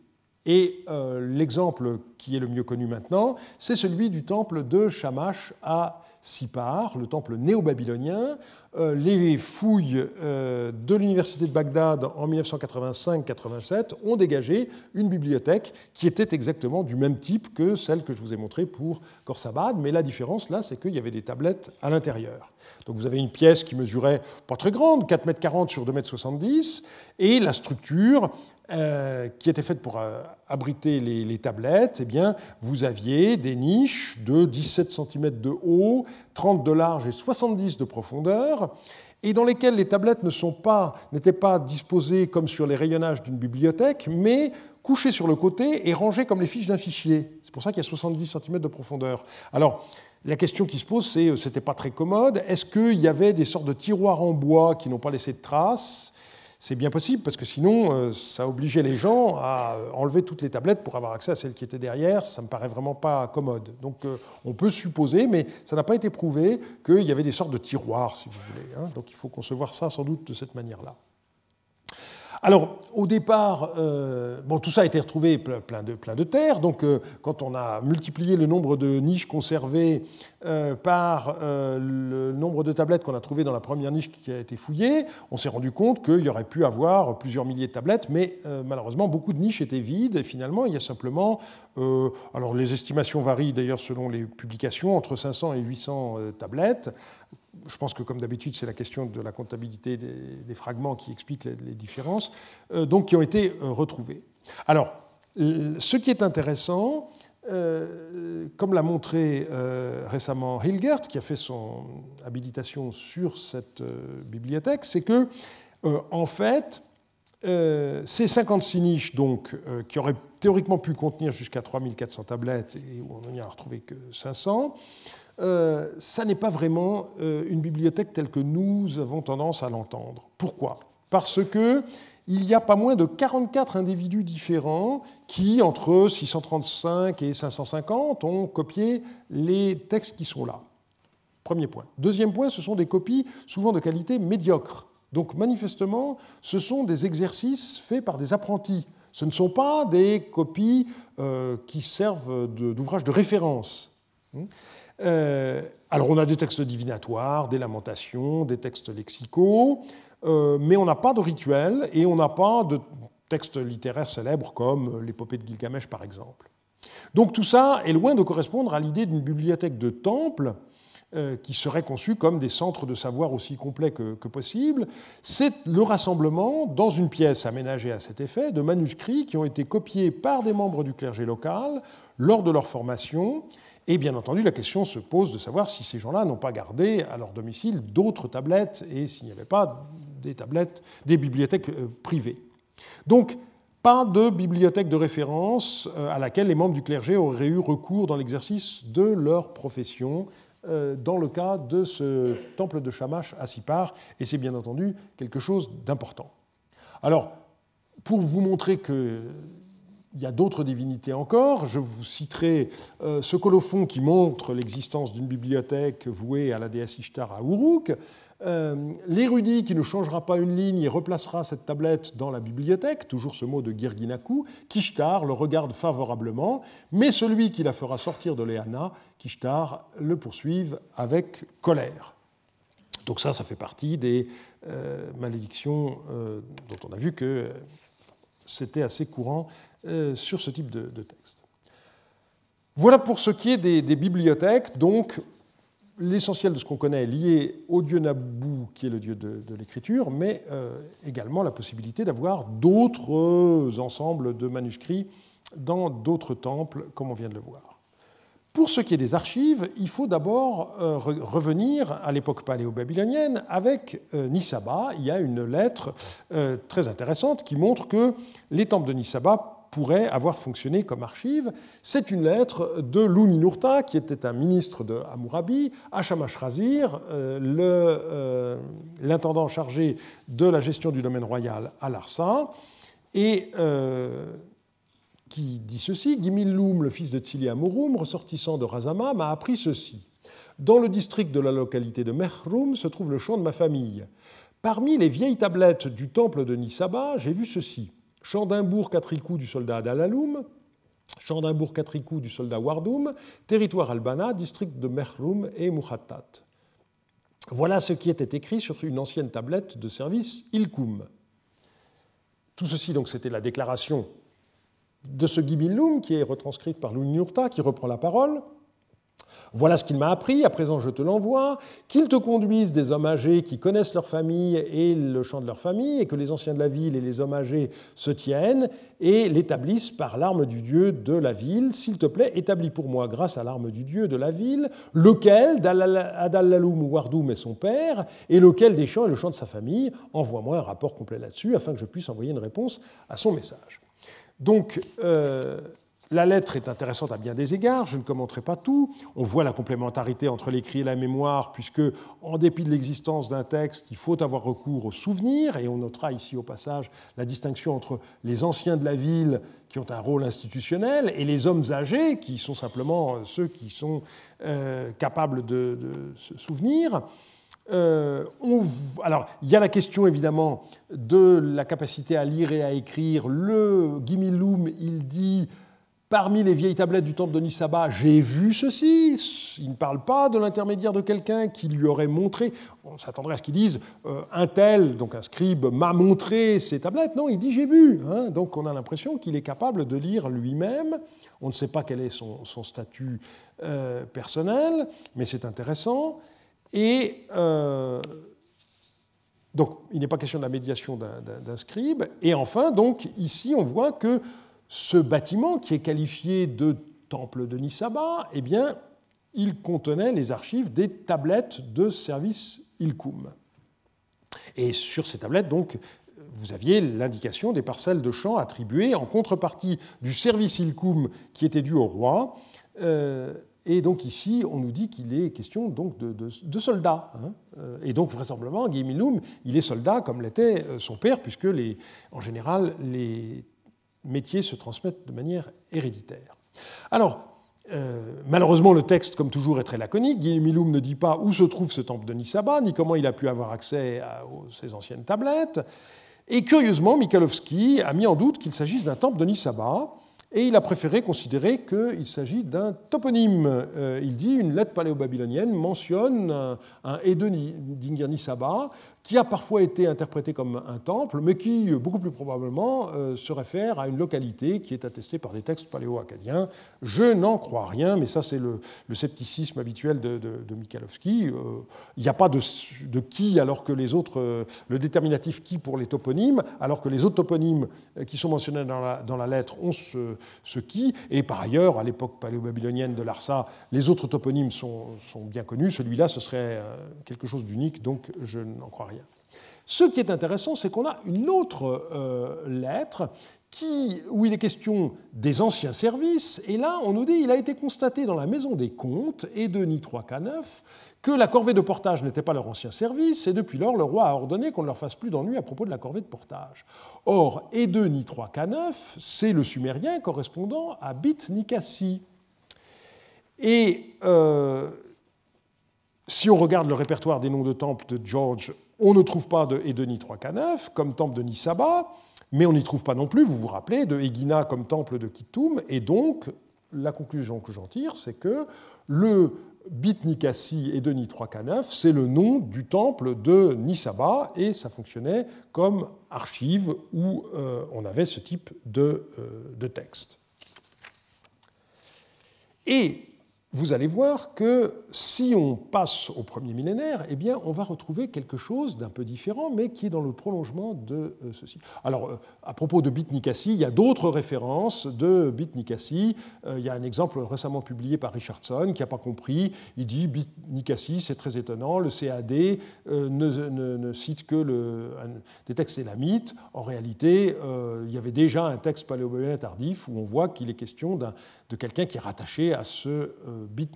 Et l'exemple qui est le mieux connu maintenant, c'est celui du temple de Shamash à Sipar, le temple néo-babylonien, euh, les fouilles euh, de l'université de Bagdad en 1985-87 ont dégagé une bibliothèque qui était exactement du même type que celle que je vous ai montrée pour Khorsabad, mais la différence là, c'est qu'il y avait des tablettes à l'intérieur. Donc vous avez une pièce qui mesurait pas très grande, 4,40 m sur 2,70 m, et la structure euh, qui était faite pour euh, abriter les, tablettes, eh bien, vous aviez des niches de 17 cm de haut, 30 de large et 70 de profondeur, et dans lesquelles les tablettes n'étaient pas, pas disposées comme sur les rayonnages d'une bibliothèque, mais couchées sur le côté et rangées comme les fiches d'un fichier. C'est pour ça qu'il y a 70 cm de profondeur. Alors, la question qui se pose, c'est, euh, c'était pas très commode, est-ce qu'il y avait des sortes de tiroirs en bois qui n'ont pas laissé de traces? C'est bien possible, parce que sinon, euh, ça obligeait les gens à enlever toutes les tablettes pour avoir accès à celles qui étaient derrière. Ça ne me paraît vraiment pas commode. Donc euh, on peut supposer, mais ça n'a pas été prouvé, qu'il y avait des sortes de tiroirs, si vous voulez. Hein. Donc il faut concevoir ça sans doute de cette manière-là. Alors, au départ, euh, tout ça a été retrouvé plein de, plein de terre. Donc, euh, quand on a multiplié le nombre de niches conservées euh, par le nombre de tablettes qu'on a trouvées dans la première niche qui a été fouillée, on s'est rendu compte qu'il y aurait pu avoir plusieurs milliers de tablettes, mais malheureusement, beaucoup de niches étaient vides. Et finalement, il y a simplement, alors les estimations varient d'ailleurs selon les publications, entre 500 et 800 tablettes je pense que comme d'habitude, c'est la question de la comptabilité des, fragments qui explique les, différences, euh, donc qui ont été euh, retrouvés. Alors, ce qui est intéressant, euh, comme l'a montré récemment Hilgert, qui a fait son habilitation sur cette bibliothèque, c'est que, en fait, ces 56 niches, donc, qui auraient théoriquement pu contenir jusqu'à 3400 tablettes, et où on n'y a retrouvé que 500, euh, ça n'est pas vraiment euh, une bibliothèque telle que nous avons tendance à l'entendre. Pourquoi? Parce que il y a pas moins de 44 individus différents qui, entre 635 et 550, ont copié les textes qui sont là. Premier point. Deuxième point, ce sont des copies souvent de qualité médiocre. Donc manifestement, ce sont des exercices faits par des apprentis. Ce ne sont pas des copies euh, qui servent d'ouvrages de, référence. Euh, alors on a des textes divinatoires, des lamentations, des textes lexicaux, euh, mais on n'a pas de rituel et on n'a pas de textes littéraires célèbres comme l'épopée de Gilgamesh par exemple. Donc tout ça est loin de correspondre à l'idée d'une bibliothèque de temple euh, qui seraient conçus comme des centres de savoir aussi complets que, possible. C'est le rassemblement, dans une pièce aménagée à cet effet, de manuscrits qui ont été copiés par des membres du clergé local lors de leur formation. Et bien entendu, la question se pose de savoir si ces gens-là n'ont pas gardé à leur domicile d'autres tablettes et s'il n'y avait pas des tablettes, des bibliothèques euh, privées. Donc, pas de bibliothèque de référence euh, à laquelle les membres du clergé auraient eu recours dans l'exercice de leur profession euh, dans le cas de ce temple de Shamash à Sipar, et c'est bien entendu quelque chose d'important. Alors, pour vous montrer qu'il y a d'autres divinités encore. Je vous citerai euh, ce colophon qui montre l'existence d'une bibliothèque vouée à la déesse Ishtar à Uruk. Euh, l'érudit qui ne changera pas une ligne et replacera cette tablette dans la bibliothèque, toujours ce mot de Girginaku, Kishtar le regarde favorablement, mais celui qui la fera sortir de Léana, Kishtar, le poursuive avec colère. Donc ça, ça fait partie des euh, malédictions euh, dont on a vu que c'était assez courant sur ce type de, texte. Voilà pour ce qui est des, bibliothèques. Donc, l'essentiel de ce qu'on connaît est lié au dieu Nabu, qui est le dieu de, l'écriture, mais euh, également la possibilité d'avoir d'autres ensembles de manuscrits dans d'autres temples, comme on vient de le voir. Pour ce qui est des archives, il faut d'abord euh, revenir à l'époque paléo-babylonienne avec euh, Nisaba. Il y a une lettre très intéressante qui montre que les temples de Nisaba pourrait avoir fonctionné comme archive. C'est une lettre de Louninurta, qui était un ministre de Hammurabi, à euh, euh, l'intendant chargé de la gestion du domaine royal à Larsa, et euh, qui dit ceci Gimilloum, le fils de Tsili Amurum, ressortissant de Razama, m'a appris ceci. Dans le district de la localité de Mehroum se trouve le champ de ma famille. Parmi les vieilles tablettes du temple de Nisaba, j'ai vu ceci. Chandimbourg Catricou du soldat Adalaloum, Chandimbourg Catricou du soldat Wardoum, territoire albana, district de Mehroum et Mouhattat. Voilà ce qui était écrit sur une ancienne tablette de service Ilkoum. Tout ceci, donc, c'était la déclaration de ce Gibilum qui est retranscrite par Lounurta, qui reprend la parole. Voilà ce qu'il m'a appris, à présent je te l'envoie, qu'ils te conduisent des hommes âgés qui connaissent leur famille et le chant de leur famille, et que les anciens de la ville et les hommes âgés se tiennent et l'établissent par l'arme du dieu de la ville. S'il te plaît, établis pour moi, grâce à l'arme du dieu de la ville, lequel d'Adallaloum ou Wardoum est son père, et lequel des chants est le chant de sa famille. Envoie-moi un rapport complet là-dessus, afin que je puisse envoyer une réponse à son message. Donc, euh, la lettre est intéressante à bien des égards, je ne commenterai pas tout. On voit la complémentarité entre l'écrit et la mémoire, puisque, en dépit de l'existence d'un texte, il faut avoir recours au souvenir, et on notera ici au passage la distinction entre les anciens de la ville, qui ont un rôle institutionnel, et les hommes âgés, qui sont simplement ceux qui sont euh, capables de, se souvenir. Euh, alors, il y a la question évidemment de la capacité à lire et à écrire. Le Gimiloum, il dit Parmi les vieilles tablettes du temple de Nisaba, j'ai vu ceci. Il ne parle pas de l'intermédiaire de quelqu'un qui lui aurait montré. On s'attendrait à ce qu'ils disent euh, un tel, donc un scribe, m'a montré ces tablettes. Non, il dit j'ai vu. Hein. Donc on a l'impression qu'il est capable de lire lui-même. On ne sait pas quel est son, statut euh, personnel, mais c'est intéressant. Et euh, donc il n'est pas question de la médiation d'un scribe. Et enfin, donc ici, on voit que ce bâtiment, qui est qualifié de temple de Nisaba, eh bien, il contenait les archives des tablettes de service Ilkoum. Et sur ces tablettes, donc, vous aviez l'indication des parcelles de champs attribuées en contrepartie du service Ilkoum qui était dû au roi. Euh, et donc ici, on nous dit qu'il est question donc de, soldats. Hein. Euh, et donc vraisemblablement, Guimiloum, il est soldat comme l'était euh, son père, puisque en général, les métiers se transmettent de manière héréditaire. Alors, euh, malheureusement, le texte, comme toujours, est très laconique. Guillaume ne dit pas où se trouve ce temple de Nisaba, ni comment il a pu avoir accès à, ces anciennes tablettes. Et curieusement, Mikalovski a mis en doute qu'il s'agisse d'un temple de Nisaba, et il a préféré considérer qu'il s'agit d'un toponyme. Euh, il dit une lettre paléo-babylonienne mentionne un, un d'Ingirni Saba qui a parfois été interprété comme un temple, mais qui, beaucoup plus probablement, euh, se réfère à une localité qui est attestée par des textes paléo-acadiens. Je n'en crois rien, mais ça c'est le, scepticisme habituel de, de, euh, Il n'y a pas de, qui, alors que les autres, euh, le déterminatif qui pour les toponymes, alors que les autres toponymes qui sont mentionnés dans la, lettre ont ce, ce, qui. Et par ailleurs, à l'époque paléo-babylonienne de Larsa, les autres toponymes sont, sont bien connus. Celui-là, ce serait quelque chose d'unique, donc je n'en crois rien. Ce qui est intéressant, c'est qu'on a une autre euh, lettre où il est question des anciens services, et là, on nous dit il a été constaté dans la maison des comptes et de 3K9 que la corvée de portage n'était pas leur ancien service, et depuis lors, le roi a ordonné qu'on ne leur fasse plus d'ennui à propos de la corvée de portage. Or, et 3K9, c'est le sumérien correspondant à Bit Nikassi. Et euh, si on regarde le répertoire des noms de temples de George on ne trouve pas de Edeni 3K9 comme temple de Nisaba, mais on n'y trouve pas non plus, vous vous rappelez, de Egina comme temple de Kittum, et donc la conclusion que j'en tire, c'est que le Bit Nikassi Edeni 3K9, c'est le nom du temple de Nisaba, et ça fonctionnait comme archive où euh, on avait ce type de, euh, de texte. Et vous allez voir que si on passe au premier millénaire, eh bien, on va retrouver quelque chose d'un peu différent, mais qui est dans le prolongement de euh, ceci. Alors, euh, à propos de Bit Nikassi, il y a d'autres références de Bit Nikassi. Euh, il y a un exemple récemment publié par Richardson qui n'a pas compris. Il dit Bit Nikassi, c'est très étonnant, le CAD ne, cite que des textes élamites. En réalité, il y avait déjà un texte paléobabylonien tardif où on voit qu'il est question de quelqu'un qui est rattaché à ce Bit.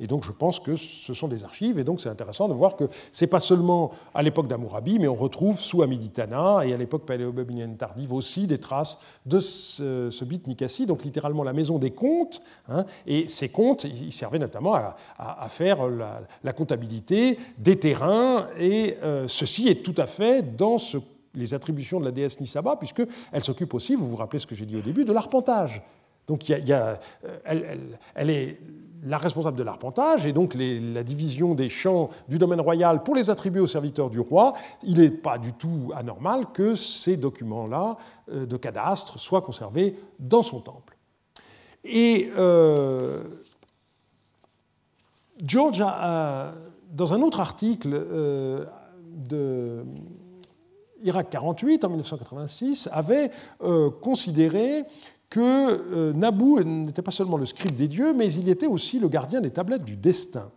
Et donc je pense que ce sont des archives. Et donc c'est intéressant de voir que ce n'est pas seulement à l'époque d'Amourabi, mais on retrouve sous Amiditana et à l'époque paléo-babylonienne tardive aussi des traces de ce, Bit Nikassi, donc littéralement la maison des comptes. Hein. et ces comptes, ils servaient notamment à, faire la, comptabilité des terrains. Et euh, ceci est tout à fait dans les attributions de la déesse Nisaba, puisqu'elle s'occupe aussi, vous vous rappelez ce que j'ai dit au début, de l'arpentage. Donc il y a, elle, elle, est la responsable de l'arpentage et donc la division des champs du domaine royal pour les attribuer aux serviteurs du roi, il n'est pas du tout anormal que ces documents-là euh, de cadastre soient conservés dans son temple. Et euh, George, dans un autre article euh, de Irak 48 en 1986, avait considéré que euh, Nabou n'était pas seulement le scribe des dieux, mais il était aussi le gardien des tablettes du destin.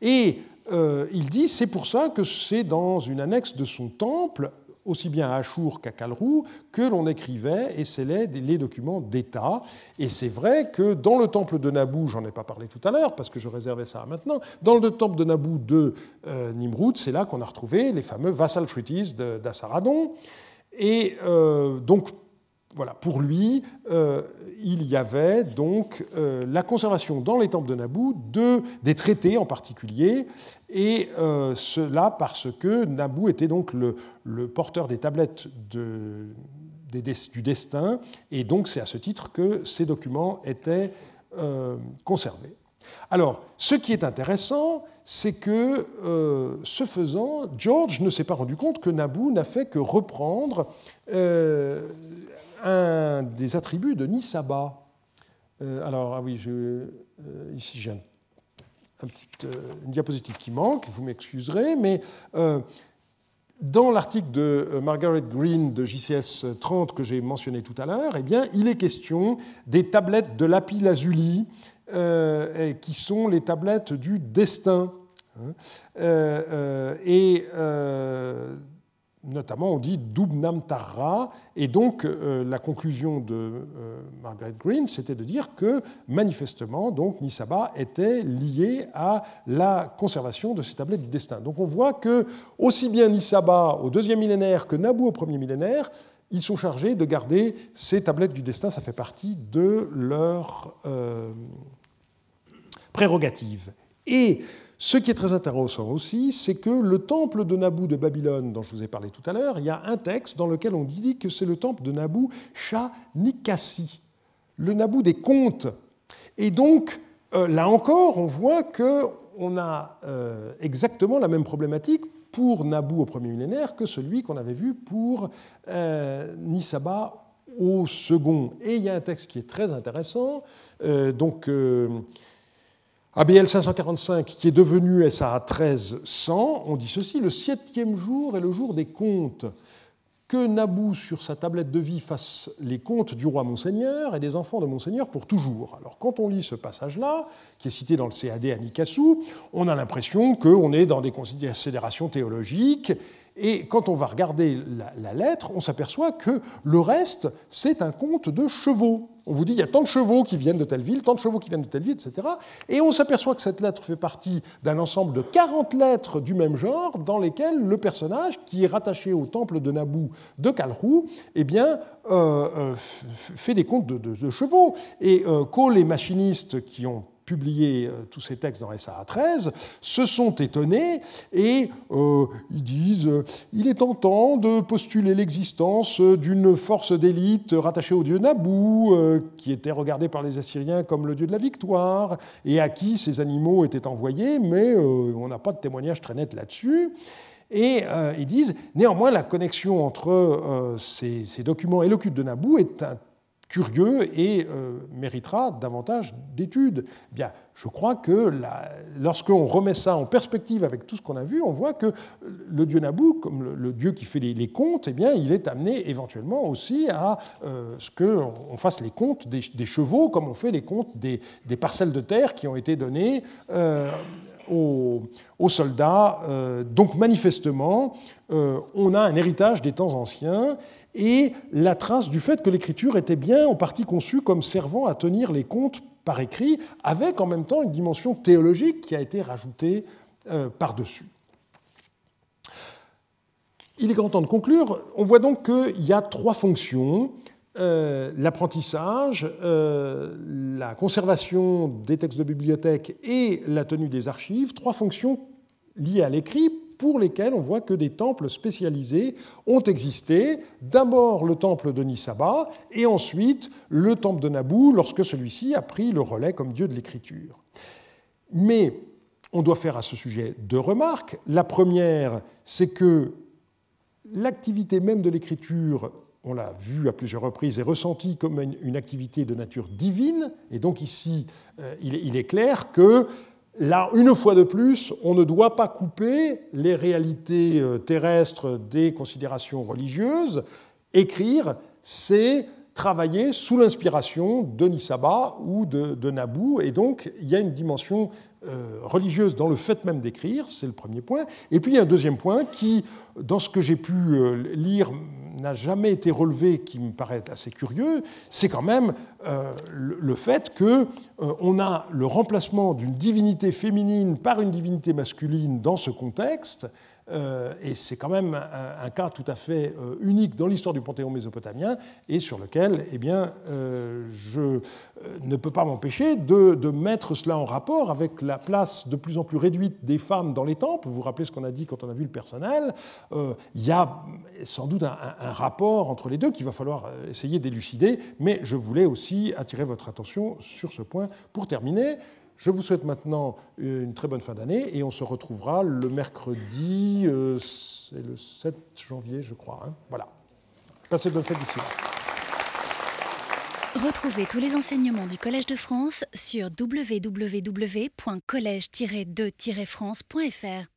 Et euh, il dit, c'est pour ça que c'est dans une annexe de son temple, aussi bien à Achour qu'à Kalrou, que l'on écrivait et scellait les documents d'État. Et c'est vrai que dans le temple de Nabou, j'en ai pas parlé tout à l'heure parce que je réservais ça maintenant, dans le temple de Nabou de euh, Nimrud, c'est là qu'on a retrouvé les fameux Vassal Treaties d'Assaradon. Et donc, voilà, pour lui, euh, il y avait donc euh, la conservation dans les temples de Naboo de, des traités en particulier, et euh, cela parce que Naboo était donc le, porteur des tablettes du destin, et donc c'est à ce titre que ces documents étaient conservés. Alors, ce qui est intéressant, c'est que, ce faisant, George ne s'est pas rendu compte que Naboo n'a fait que reprendre un des attributs de Nisaba. Euh, alors, ah oui, euh, ici j'ai un, petit, euh, une diapositive qui manque, vous m'excuserez, mais dans l'article de Margaret Green de JCS 30 que j'ai mentionné tout à l'heure, eh il est question des tablettes de lapis lazuli, qui sont les tablettes du destin. Hein. et notamment on dit Dubnam Tarra, et donc euh, la conclusion de euh, Margaret Green, c'était de dire que manifestement, donc Nisaba était lié à la conservation de ces tablettes du destin. Donc on voit que aussi bien Nisaba au deuxième millénaire que Nabu au premier millénaire, ils sont chargés de garder ces tablettes du destin, ça fait partie de leur euh, prérogative. Et ce qui est très intéressant aussi, c'est que le temple de Nabou de Babylone, dont je vous ai parlé tout à l'heure, il y a un texte dans lequel on dit que c'est le temple de Nabou Shah Nikassi. le Naboo des contes. Et donc, euh, là encore, on voit qu'on a euh, exactement la même problématique pour Naboo au premier millénaire que celui qu'on avait vu pour euh, Nisaba au second. Et il y a un texte qui est très intéressant, donc ABL 545, qui est devenu SA 1300, on dit ceci le septième jour est le jour des comptes que Nabou, sur sa tablette de vie, fasse les comptes du roi Monseigneur et des enfants de Monseigneur pour toujours. Alors, quand on lit ce passage-là, qui est cité dans le CAD à Nikassou, on a l'impression qu'on est dans des considérations théologiques et quand on va regarder la, lettre, on s'aperçoit que le reste, c'est un compte de chevaux. On vous dit, il y a tant de chevaux qui viennent de telle ville, tant de chevaux qui viennent de telle ville, etc. Et on s'aperçoit que cette lettre fait partie d'un ensemble de 40 lettres du même genre dans lesquelles le personnage, qui est rattaché au temple de Naboo de Kalrou, eh bien, euh, euh, fait des comptes de, chevaux. Et euh, les machinistes qui ont publié euh, tous ces textes dans SAA 13, se sont étonnés et euh, ils disent euh, il est tentant de postuler l'existence d'une force d'élite rattachée au dieu Nabou, qui était regardé par les Assyriens comme le dieu de la victoire, et à qui ces animaux étaient envoyés, mais on n'a pas de témoignage très net là-dessus. Et ils disent, néanmoins, la connexion entre ces, ces, documents et le culte de Nabou est un curieux et euh, méritera davantage d'études. Eh bien, je crois que lorsqu'on remet ça en perspective avec tout ce qu'on a vu, on voit que le dieu Nabou, comme le, dieu qui fait les, comptes, eh bien, il est amené éventuellement aussi à euh, ce qu'on fasse les comptes des, chevaux, comme on fait les comptes des, parcelles de terre qui ont été données. Euh, aux, soldats. donc manifestement, on a un héritage des temps anciens et la trace du fait que l'écriture était bien en partie conçue comme servant à tenir les comptes par écrit, avec en même temps une dimension théologique qui a été rajoutée euh, par-dessus. Il est grand temps de conclure. On voit donc qu'il y a trois fonctions. Euh, l'apprentissage, euh, la conservation des textes de bibliothèque et la tenue des archives, trois fonctions liées à l'écrit pour lesquels on voit que des temples spécialisés ont existé. D'abord le temple de Nisaba et ensuite le temple de Nabou lorsque celui-ci a pris le relais comme dieu de l'écriture. Mais on doit faire à ce sujet deux remarques. La première, c'est que l'activité même de l'écriture on l'a vu à plusieurs reprises, est ressentie comme une activité de nature divine. Et donc ici, euh, il est clair que Là, une fois de plus, on ne doit pas couper les réalités euh, terrestres des considérations religieuses. Écrire, c'est travailler sous l'inspiration de Nisaba ou de, Nabou. Et donc, il y a une dimension euh, religieuse dans le fait même d'écrire, c'est le premier point. Et puis, il y a un deuxième point qui, dans ce que j'ai pu euh, lire n'a jamais été relevé, qui me paraît assez curieux, c'est quand même euh, le, fait qu'on euh, a le remplacement d'une divinité féminine par une divinité masculine dans ce contexte, et c'est quand même un, cas tout à fait euh, unique dans l'histoire du panthéon mésopotamien et sur lequel eh bien, euh, je ne peux pas m'empêcher de, mettre cela en rapport avec la place de plus en plus réduite des femmes dans les temples. Vous vous rappelez ce qu'on a dit quand on a vu le personnel. il y a sans doute un, un, rapport entre les deux qu'il va falloir essayer d'élucider, mais je voulais aussi attirer votre attention sur ce point pour terminer. Je vous souhaite maintenant une très bonne fin d'année et on se retrouvera le mercredi, euh, c'est le 7 janvier, je crois. Hein. Voilà. Passez de bonnes fêtes d'ici Retrouvez tous les enseignements du Collège de France sur www.collège-2-france.fr.